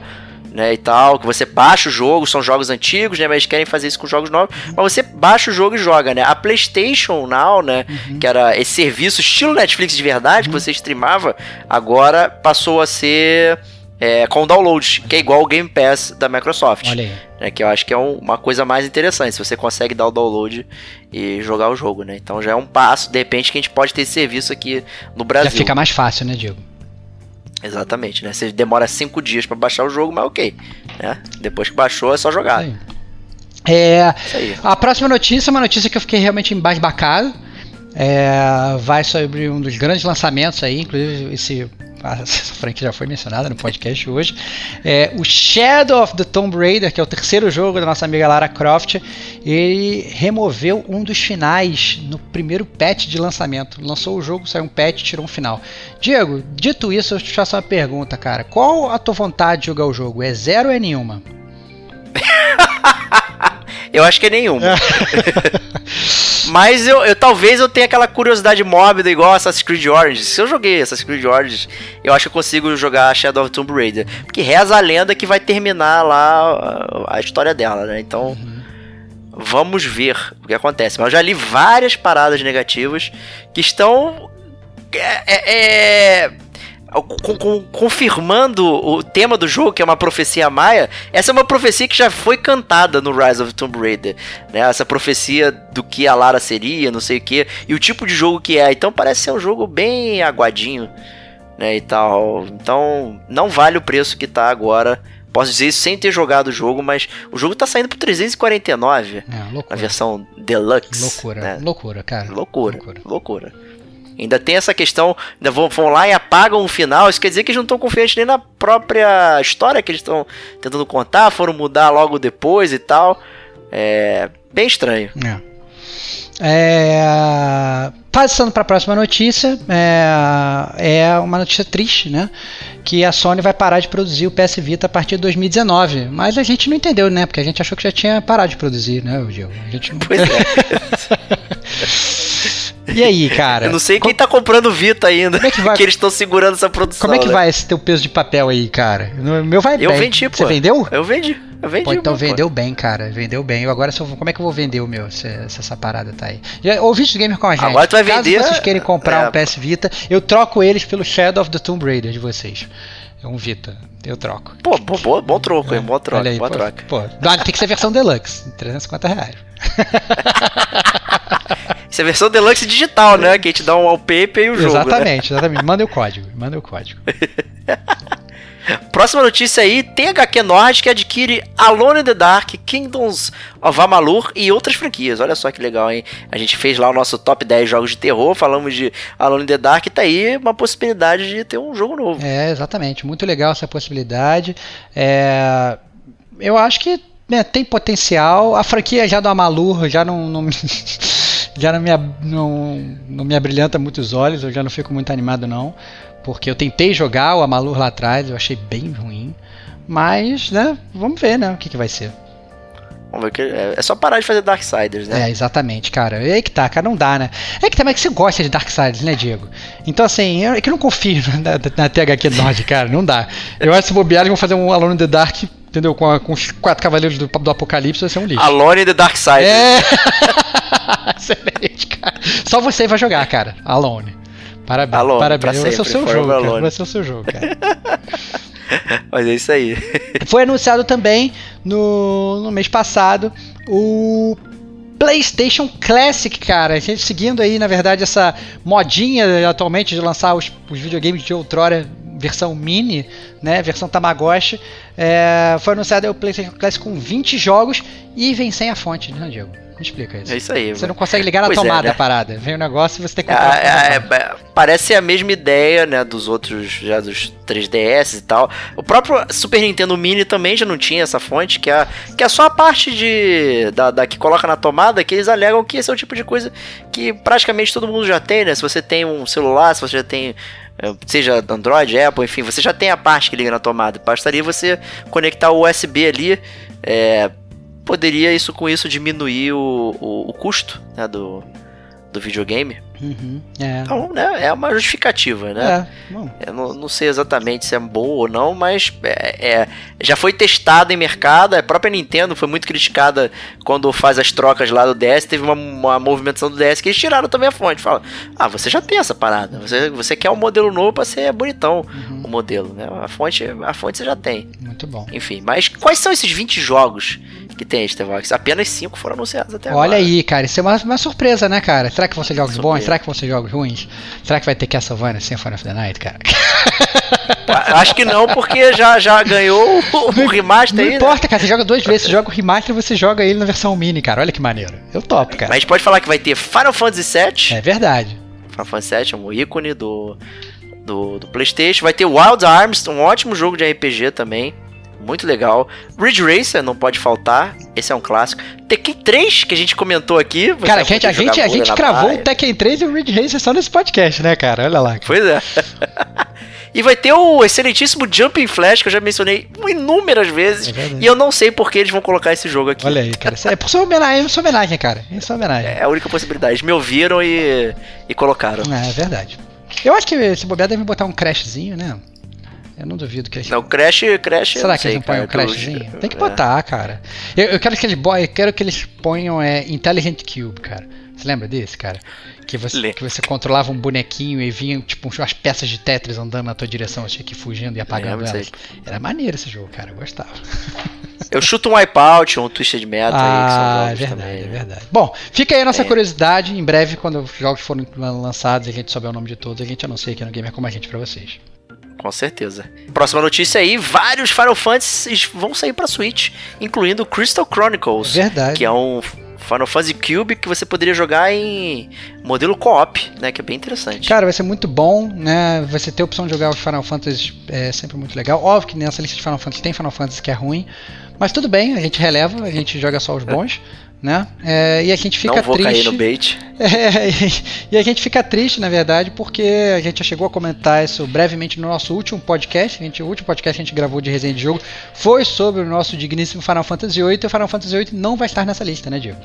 né, e tal, que você baixa o jogo, são jogos antigos, né, mas querem fazer isso com jogos novos, mas você baixa o jogo e joga, né? A PlayStation Now, né, uhum. que era esse serviço estilo Netflix de verdade, uhum. que você streamava, agora passou a ser é, com download, que é igual o Game Pass da Microsoft. Olha aí. Né, que eu acho que é um, uma coisa mais interessante, se você consegue dar o download e jogar o jogo, né? Então já é um passo, de repente, que a gente pode ter esse serviço aqui no Brasil. Já fica mais fácil, né, Diego? Exatamente, né? Você demora cinco dias para baixar o jogo, mas ok. Né? Depois que baixou, é só jogar. É, a próxima notícia é uma notícia que eu fiquei realmente embasbacado. É, vai sobre um dos grandes lançamentos aí, inclusive esse essa franquia já foi mencionada no podcast hoje. É, o Shadow of the Tomb Raider, que é o terceiro jogo da nossa amiga Lara Croft, ele removeu um dos finais no primeiro patch de lançamento. Lançou o jogo, saiu um patch, tirou um final. Diego, dito isso, eu te faço uma pergunta, cara. Qual a tua vontade de jogar o jogo? É zero ou é nenhuma? eu acho que é nenhuma. Mas eu, eu, talvez eu tenha aquela curiosidade mórbida igual Assassin's Creed Origins. Se eu joguei Assassin's Creed Origins, eu acho que eu consigo jogar Shadow of Tomb Raider. Porque reza a lenda que vai terminar lá a, a história dela, né? Então, uhum. vamos ver o que acontece. Mas eu já li várias paradas negativas que estão. É, é, é com, com, confirmando o tema do jogo, que é uma profecia maia, essa é uma profecia que já foi cantada no Rise of Tomb Raider, né? Essa profecia do que a Lara seria, não sei o que, e o tipo de jogo que é. Então parece ser um jogo bem aguadinho, né, e tal. Então não vale o preço que tá agora Posso dizer isso sem ter jogado o jogo, mas o jogo tá saindo por 349 É, na loucura. versão Deluxe. Loucura, né? loucura, cara. Loucura, loucura. Ainda tem essa questão, ainda vão, vão lá e apagam o final. Isso quer dizer que eles não estão confiantes nem na própria história que eles estão tentando contar, foram mudar logo depois e tal. É bem estranho. É. É, Passando para a próxima notícia, é, é uma notícia triste, né? Que a Sony vai parar de produzir o PS Vita a partir de 2019. Mas a gente não entendeu, né? Porque a gente achou que já tinha parado de produzir, né, o Diego? A gente não... Pois é. E aí, cara? Eu não sei quem tá comprando Vita ainda. Como é que vai- eles estão segurando essa produção. Como é que né? vai esse teu peso de papel aí, cara? O meu vai Eu bem. vendi, pô. Você vendeu? Eu vendi. Eu vendi. Pô, então pô. vendeu bem, cara. Vendeu bem. Eu agora, como é que eu vou vender o meu, se, se essa parada tá aí? Já, ouvinte do Gamer com a gente. Agora tu vai Caso vender, vocês querem comprar é. um PS Vita, eu troco eles pelo Shadow of the Tomb Raider de vocês. É um Vita. Eu troco. Pô, bom, bom, bom troco, hein? Bom troco, Olha aí, boa pô, troca. pô. Ah, tem que ser versão deluxe. 350 reais. Isso é versão deluxe digital, né? Que a gente dá um wallpaper e o jogo. né? exatamente, exatamente. Manda o código. Manda o código. Próxima notícia aí: tem HQ Nord que adquire Alone in the Dark, Kingdoms of Amalur e outras franquias. Olha só que legal, hein? A gente fez lá o nosso top 10 jogos de terror, falamos de Alone in the Dark, tá aí uma possibilidade de ter um jogo novo. É, exatamente. Muito legal essa possibilidade. É, eu acho que né, tem potencial. A franquia já do Amalur já não, não já não me, não, não me abrilhanta muito os olhos. Eu já não fico muito animado não, porque eu tentei jogar o Amalur lá atrás, eu achei bem ruim. Mas, né, vamos ver, né, o que, que vai ser. Vamos ver o que. É é só parar de fazer Darksiders, né? É, exatamente, cara. É aí que tá, cara, não dá, né? É que também que você gosta de Darksiders, né, Diego? Então, assim, eu- é que eu não confio na, na THQ Nord, cara, não dá. Eu acho que se bobear, eles vão fazer um Alone in the Dark, entendeu? Com, a- com os quatro cavaleiros do, do Apocalipse, vai ser um lixo. Alone in the Darksiders. É! Excelente, cara. Só você vai jogar, cara. Alone. Parabéns, Alone, parabéns. Vai ser o seu jogo, cara. Vai ser o seu jogo, cara. Mas é isso aí. Foi anunciado também no, no mês passado o PlayStation Classic, cara. A gente seguindo aí, na verdade, essa modinha atualmente de lançar os, os videogames de outrora versão mini, né, versão Tamagotchi. É, foi anunciado o PlayStation Classic com 20 jogos e vem sem a fonte, né, Diego? Me explica isso. É isso aí. Você não consegue ligar na é, tomada né? a parada. Vem o negócio e você tem que É, comprar. é, é, parece a mesma ideia, né, dos outros, já dos 3DS e tal. O próprio Super Nintendo Mini também já não tinha essa fonte, que é, que é só a parte de da, da que coloca na tomada, que eles alegam que esse é o tipo de coisa que praticamente todo mundo já tem, né? Se você tem um celular, se você já tem seja Android, Apple, enfim, você já tem a parte que liga na tomada. Bastaria você conectar o USB ali, é, poderia isso com isso diminuir o, o, o custo né, do, do videogame. Uhum, é. Então, né, é uma justificativa, né? É, bom, Eu não, não sei exatamente se é bom ou não, mas é, é- já foi testado em mercado. A própria Nintendo foi muito criticada quando faz as trocas lá do DS. Teve uma, uma movimentação do DS que eles tiraram também a fonte. Fala, ah, você já tem essa parada. Você, você quer um modelo novo pra ser bonitão Uhum. o modelo, né? A fonte, a fonte você já tem. muito bom. Enfim, mas quais são esses 20 jogos que tem, Stevox? Apenas 5 foram anunciados até agora. Olha aí, cara, isso é uma, uma surpresa, né, cara? Será que vão ser jogos Surpresa. bons? Será que vão ser jogos ruins? Será que vai ter Castlevania Symphony of the Night, cara? Acho que não, porque já, já ganhou o, o remaster Não aí, né? importa, cara, você joga duas vezes, você joga o remaster e você joga ele na versão mini, cara. Olha que maneiro. Eu topo, Mas cara. a gente pode falar que vai ter Final Fantasy VII. É verdade. Final Fantasy VII é um ícone do, do, do PlayStation. Vai ter Wild Arms, um ótimo jogo de RPG também. Muito legal. Ridge Racer não pode faltar. Esse é um clássico. Tekken 3, que a gente comentou aqui. Cara, a vai gente, a gente, a gente cravou praia. o Tekken 3 e o Ridge Racer só nesse podcast, né, cara? Olha lá. cara. Pois é. e vai ter o excelentíssimo Jumping Flash, que eu já mencionei inúmeras vezes. É e eu não sei por que eles vão colocar esse jogo aqui. Olha aí, cara. É por sua homenagem, é sua homenagem, cara. É homenagem. É a única possibilidade. Eles me ouviram e, e colocaram. É, é verdade. Eu acho que esse bobear deve botar um crashzinho, né? Eu não duvido que. Não, Crash, Crash. Será que sei, eles não põem eu- crashzinho? Tem que é. botar, cara. Eu, eu quero que eles eu quero que eles ponham é, Intelligent Cube, cara. Você lembra desse, cara? Que você, que você controlava um bonequinho e vinha tipo umas peças de Tetris andando na tua direção, tinha que fugindo e apagando elas. sei. Era maneiro esse jogo, cara. Eu gostava. Eu chuto um Wipeout, um Twisted Metal aí, que são Ah, é jogos verdade, também. é verdade. Bom, fica aí a nossa É. curiosidade. Em breve, quando os jogos forem lançados e a gente souber o nome de todos, a gente anuncia aqui no Gamer Como a Gente pra vocês. Com certeza. Próxima notícia aí, vários Final Fantasies vão sair pra Switch, incluindo Crystal Chronicles. Verdade. Que é um Final Fantasy Cube que você poderia jogar em modelo co-op, né? Que é bem interessante. Cara, vai ser muito bom, né? Você ter a opção de jogar os Final Fantasy é sempre muito legal. Óbvio que nessa lista de Final Fantasy tem Final Fantasy que é ruim, mas tudo bem, a gente releva, a gente joga só os bons. Né? É, e a gente fica Não vou triste. cair no bait. É, e a gente fica triste, na verdade, porque a gente já chegou a comentar isso brevemente no nosso último podcast. A gente, o último podcast que a gente gravou de resenha de jogo foi sobre o nosso digníssimo Final Fantasy VIII. E o Final Fantasy VIII não vai estar nessa lista, né, Diego?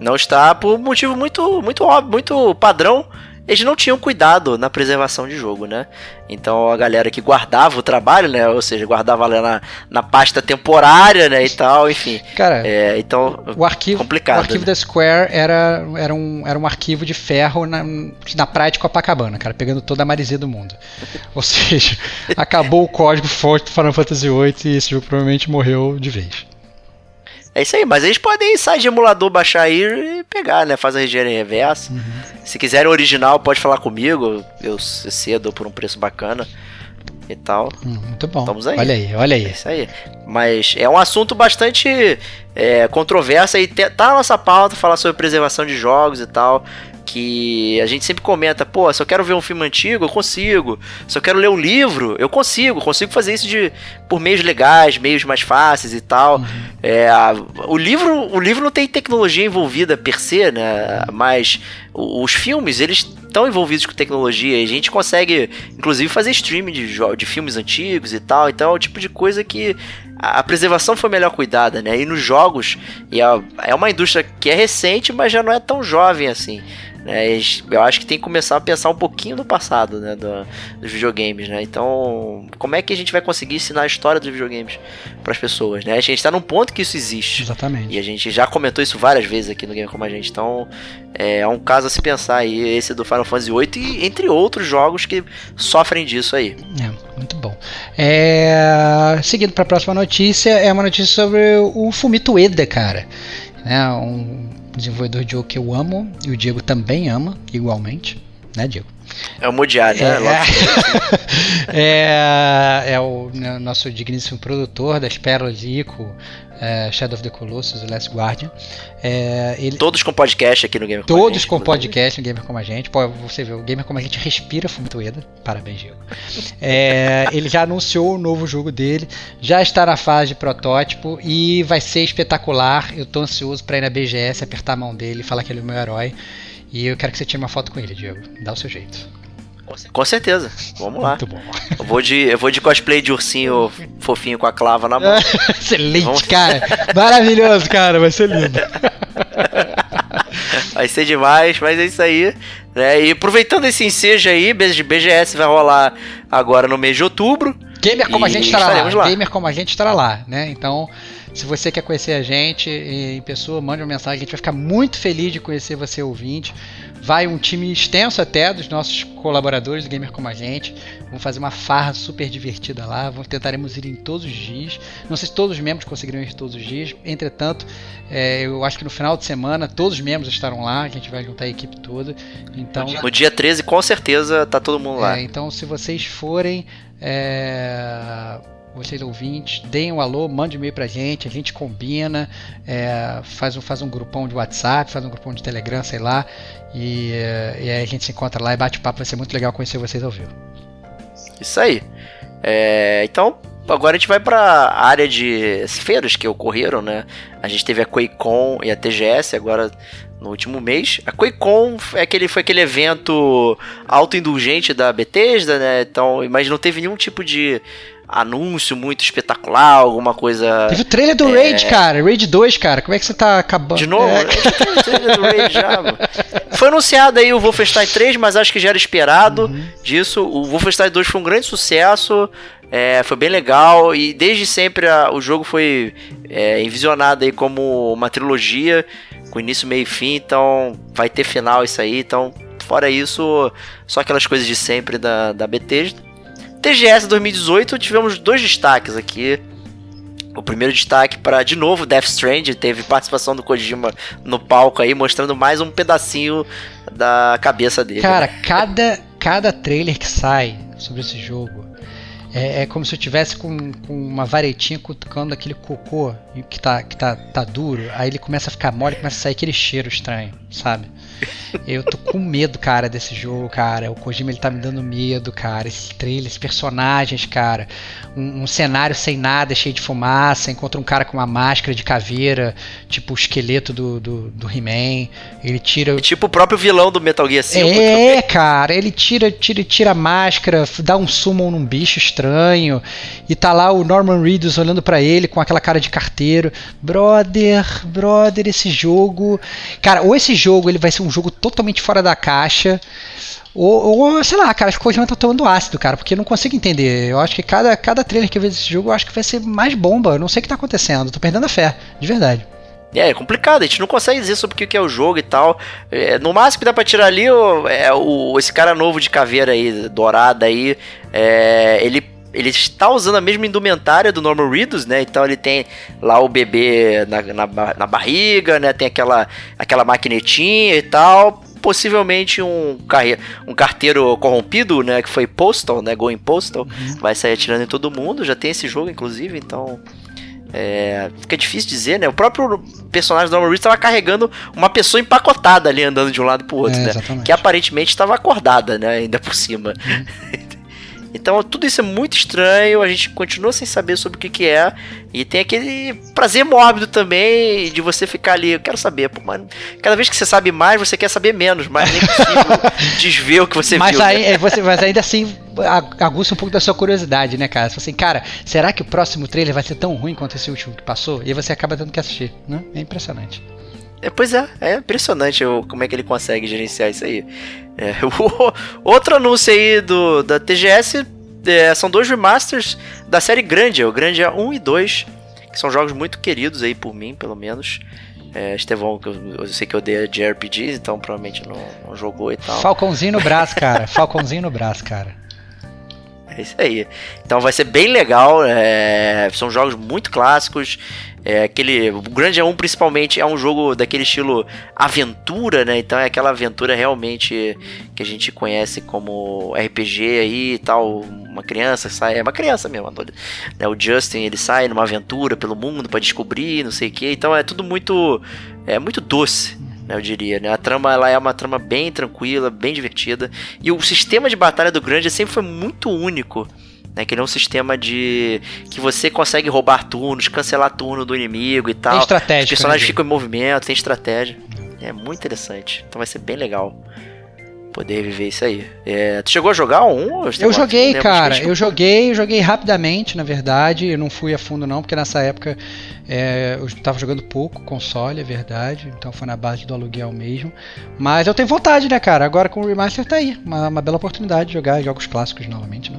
Não está por motivo muito, muito óbvio, muito padrão. Eles não tinham cuidado na preservação de jogo, né? Então a galera que guardava o trabalho, né? Ou seja, guardava lá na, na pasta temporária, né? E tal, enfim. Cara, É, então, o arquivo, complicado, o arquivo né? da Square era, era, um, era um arquivo de ferro na, na praia de Copacabana, cara, pegando toda a marizia do mundo. Ou seja, acabou o código forte do Final Fantasy VIII e esse jogo provavelmente morreu de vez. É isso aí. Mas eles podem sair de emulador, baixar aí e pegar, né? Faz a engenharia reversa. Uhum. Se quiserem original, pode falar comigo. Eu cedo por um preço bacana e tal. Hum, muito bom. Vamos aí. Olha aí, olha É aí. isso aí. Mas é um assunto bastante é, controverso e tá na nossa pauta falar sobre preservação de jogos e tal. Que a gente sempre comenta, pô, se eu quero ver um filme antigo, eu consigo. Se eu quero ler um livro, eu consigo. Consigo fazer isso de por meios legais, meios mais fáceis e tal. É, a- o livro, o livro não tem tecnologia envolvida per se, né? Mas os filmes, eles estão envolvidos com tecnologia. E a gente consegue, inclusive, fazer streaming de, de filmes antigos e tal. Então é o tipo de coisa que a, preservação foi melhor cuidada, né? E nos jogos, e é, é uma indústria que é recente, mas já não é tão jovem assim. Né? Eu acho que tem que começar a pensar um pouquinho no passado, né? do- dos videogames, né? Então, como é que a gente vai conseguir ensinar a história dos videogames para as pessoas, né? A gente tá num ponto que isso existe. Exatamente. E a gente já comentou isso várias vezes aqui no Game Como a Gente. Então, é, é um caso a se pensar aí, esse do Final Fantasy VIII e entre outros jogos que sofrem disso aí. É, muito bom. É, seguindo para a próxima notícia, é uma notícia sobre o Fumito Ueda, cara. Né, um desenvolvedor de jogo que eu amo e o Diego também ama, igualmente. Né, Diego? É o Modiar, né? Logo- é, é o né, nosso digníssimo produtor das Pérolas de Ico, é, Shadow of the Colossus, The Last Guardian. É, ele, Todos com podcast aqui no Game Como a Todos Gente, com podcast no Gamer Como a Gente. Pô, você vê, o Gamer Como a Gente respira Fumito Ueda. Parabéns, Diego. É, ele já anunciou o novo jogo dele, já está na fase de protótipo e vai ser espetacular. Eu tô ansioso para ir na BGS, apertar a mão dele falar que ele é o meu herói. E eu quero que você tire uma foto com ele, Diego. Dá o seu jeito. Com certeza. Vamos lá. Muito bom. Eu vou de, eu vou de cosplay de ursinho fofinho com a clava na mão. Excelente, Vamos- cara. Maravilhoso, cara. Vai ser lindo. Vai ser demais, mas é isso aí. Né? E aproveitando esse ensejo aí, BG BGS vai rolar agora no mês de outubro. Gamer como a gente estará lá. lá. Gamer como a gente estará lá, né? Então, se você quer conhecer a gente em pessoa, mande uma mensagem. A gente vai ficar muito feliz de conhecer você, ouvinte. Vai um time extenso até dos nossos colaboradores do Gamer como a gente. Vamos fazer uma farra super divertida lá. Vamos tentaremos ir em todos os dias. Não sei se todos os membros conseguirão ir todos os dias. Entretanto, é, eu acho que no final de semana todos os membros estarão lá. A gente vai juntar a equipe toda. Então, No dia 13, com certeza, tá todo mundo lá. é, então, se vocês forem, é, vocês ouvintes, deem um alô, mande um e-mail pra gente, a gente combina, é, faz, um, faz um grupão de WhatsApp, faz um grupão de Telegram, sei lá, e, é, e aí a gente se encontra lá e bate papo, vai ser muito legal conhecer vocês ao vivo. Isso aí. É, então, agora a gente vai pra área de feiras que ocorreram, né? A gente teve a QuakeCon e a TGS agora no último mês. A QuakeCon é aquele, foi aquele evento autoindulgente da Bethesda, né? Então, mas não teve nenhum tipo de anúncio muito espetacular, alguma coisa... Teve o trailer do Raid, cara, Raid 2, cara, como é que você tá acabando? É. De novo? É, tem o trailer do Raid já, mano. Foi anunciado aí o Wolfenstein 3, mas acho que já era esperado disso. O Wolfenstein 2 foi um grande sucesso, é, foi bem legal e desde sempre a- o jogo foi é, envisionado aí como uma trilogia com início, meio e fim, então vai ter final isso aí. Então, fora isso, só aquelas coisas de sempre da, da Bethesda. TGS 2018 tivemos dois destaques aqui. O primeiro destaque para de novo Death Stranding, teve participação do Kojima no palco aí, mostrando mais um pedacinho da cabeça dele. Cara, cada, cada trailer que sai sobre esse jogo. É, é como se eu tivesse com, com uma varetinha cutucando aquele cocô que tá, que tá, tá duro. Aí ele começa a ficar mole começa a sair aquele cheiro estranho, sabe? Eu tô com medo, cara, desse jogo, cara. O Kojima ele tá me dando medo, cara. Esse trailer, esses personagens, cara. Um, um, cenário sem nada, cheio de fumaça. Encontra um cara com uma máscara de caveira, tipo o esqueleto do, do, do He-Man. Ele tira. É tipo o próprio vilão do Metal Gear 5. É, cara. Ele tira, tira, tira a máscara, dá um summon num bicho estranho. E tá lá o Norman Reedus olhando para ele com aquela cara de carteiro. Brother, brother, esse jogo. Cara, ou esse jogo ele vai ser um jogo totalmente fora da caixa. Ou, ou sei lá, cara, acho que o Kojima tá tomando ácido, cara, porque eu não consigo entender. Eu acho que cada, cada trailer que eu vejo desse jogo, eu acho que vai ser mais bomba. Eu não sei o que tá acontecendo, tô perdendo a fé, de verdade. É, é complicado, a gente não consegue dizer sobre o que é o jogo e tal. É, no máximo que dá pra tirar ali é o, esse cara novo de caveira aí, dourada aí. É, ele ele está usando a mesma indumentária do Norman Reedus, né? Então ele tem lá o bebê na, na, na barriga, né? Tem aquela, aquela maquinetinha e tal possivelmente um, carre... um carteiro corrompido, né? Que foi Postal, né? Going Postal. Uhum. Vai sair atirando em todo mundo. Já tem esse jogo, inclusive, então. É, fica difícil dizer, né? O próprio personagem do Norman Reedus estava carregando uma pessoa empacotada ali, andando de um lado pro outro, é, né? Que aparentemente estava acordada, né? Ainda por cima. Uhum. Então tudo isso é muito estranho, a gente continua sem saber sobre o que, que é. E tem aquele prazer mórbido também de você ficar ali, eu quero saber, pô, mas cada vez que você sabe mais, você quer saber menos, mas nem possível desver o que você mas viu. Aí, né? Você, mas ainda assim aguça um pouco da sua curiosidade, né, cara? Você assim, cara, será que o próximo trailer vai ser tão ruim quanto esse último que passou? E aí você acaba tendo que assistir, né? É impressionante. É, pois é, é impressionante como é que ele consegue gerenciar isso aí. É, outro anúncio aí do, da TGS é, são dois remasters da série Grandia, o Grandia 1 e 2, que são jogos muito queridos aí por mim, pelo menos. É, Estevão, eu, eu sei que eu odeia de RPGs, então provavelmente não, não jogou e tal. Falcãozinho no braço, cara. Falcãozinho no braço, cara. É isso aí. Então vai ser bem legal. É, são jogos muito clássicos. É aquele. O Grande 1 principalmente é um jogo daquele estilo aventura, né? Então é aquela aventura realmente que a gente conhece como RPG aí e tal. Uma criança sai. É uma criança mesmo, né? O Justin ele sai numa aventura pelo mundo para descobrir, não sei o que. Então é tudo muito. É muito doce. Né, eu diria, né? A trama ela é uma trama bem tranquila, bem divertida. E o sistema de batalha do Grande sempre foi muito único né? Que ele é um sistema de que você consegue roubar turnos, cancelar turno do inimigo e tal. Tem estratégia. Os personagens né? ficam em movimento, tem estratégia. É muito interessante. Então vai ser bem legal poder viver isso aí. É, tu chegou a jogar um? Eu joguei, cara. Eu joguei, eu joguei rapidamente, na verdade. Eu não fui a fundo não, porque nessa época é, eu estava jogando pouco console, é verdade. Então foi na base do aluguel mesmo. Mas eu tenho vontade, né, cara? Agora com o remaster tá aí, uma, uma bela oportunidade de jogar jogos clássicos novamente, né?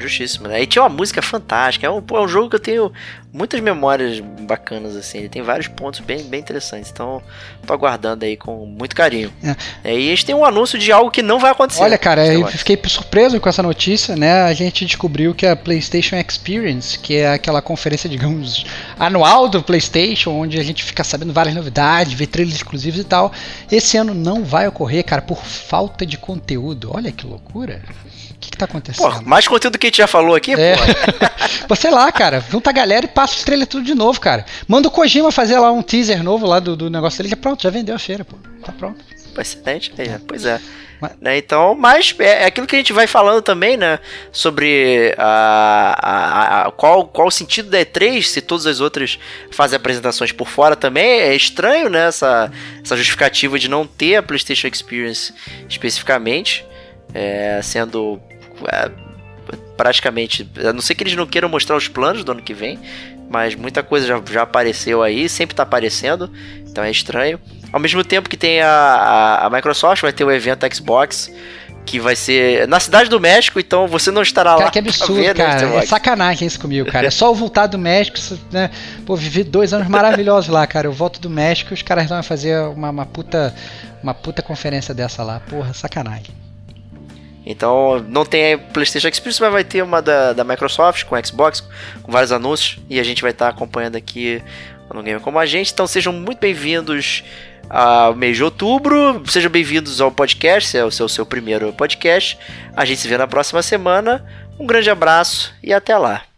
Justíssimo, né? E tinha uma música fantástica. É um, é um jogo que eu tenho muitas memórias bacanas, assim. Ele tem vários pontos bem, bem interessantes. Então, tô aguardando aí com muito carinho. É. É, e a gente tem um anúncio de algo que não vai acontecer. Olha, cara, eu fiquei surpreso com essa notícia, né? A gente descobriu que a PlayStation Experience, que é aquela conferência, digamos, anual do PlayStation, onde a gente fica sabendo várias novidades, vê trailers exclusivos e tal, esse ano não vai ocorrer, cara, por falta de conteúdo. Olha que loucura que, tá acontecendo? Pô, mais conteúdo que a gente já falou aqui, é. pô. sei lá, cara. Junta a galera e passa os trailers tudo de novo, cara. Manda o Kojima fazer lá um teaser novo lá do, do negócio dele. Já pronto, já vendeu a feira, pô. Tá pronto. Excelente, é, pois é. Né, então, mas é, é aquilo que a gente vai falando também, né? Sobre a, a, a, qual, qual o sentido da E3, se todas as outras fazem apresentações por fora também. É estranho, né? Essa, essa justificativa de não ter a PlayStation Experience especificamente, é, sendo é, praticamente. A não ser que eles não queiram mostrar os planos do ano que vem, mas muita coisa já, já apareceu aí, sempre tá aparecendo, então é estranho. Ao mesmo tempo que tem a, a, a Microsoft, vai ter o evento Xbox, que vai ser na cidade do México, então você não estará cara, lá. Que absurdo, ver, cara. Né, é sacanagem isso comigo, cara. É só eu voltar do México, né? Pô, vivi dois anos maravilhosos lá, cara. Eu volto do México e os caras vão fazer uma, uma puta uma puta conferência dessa lá. Porra, sacanagem. Então não tem PlayStation Experience, mas vai ter uma da, da Microsoft com Xbox, com vários anúncios, e a gente vai estar acompanhando aqui no Game como a gente. Então sejam muito bem-vindos ao mês de outubro. Sejam bem-vindos ao podcast, é o seu, seu primeiro podcast. A gente se vê na próxima semana. Um grande abraço e até lá.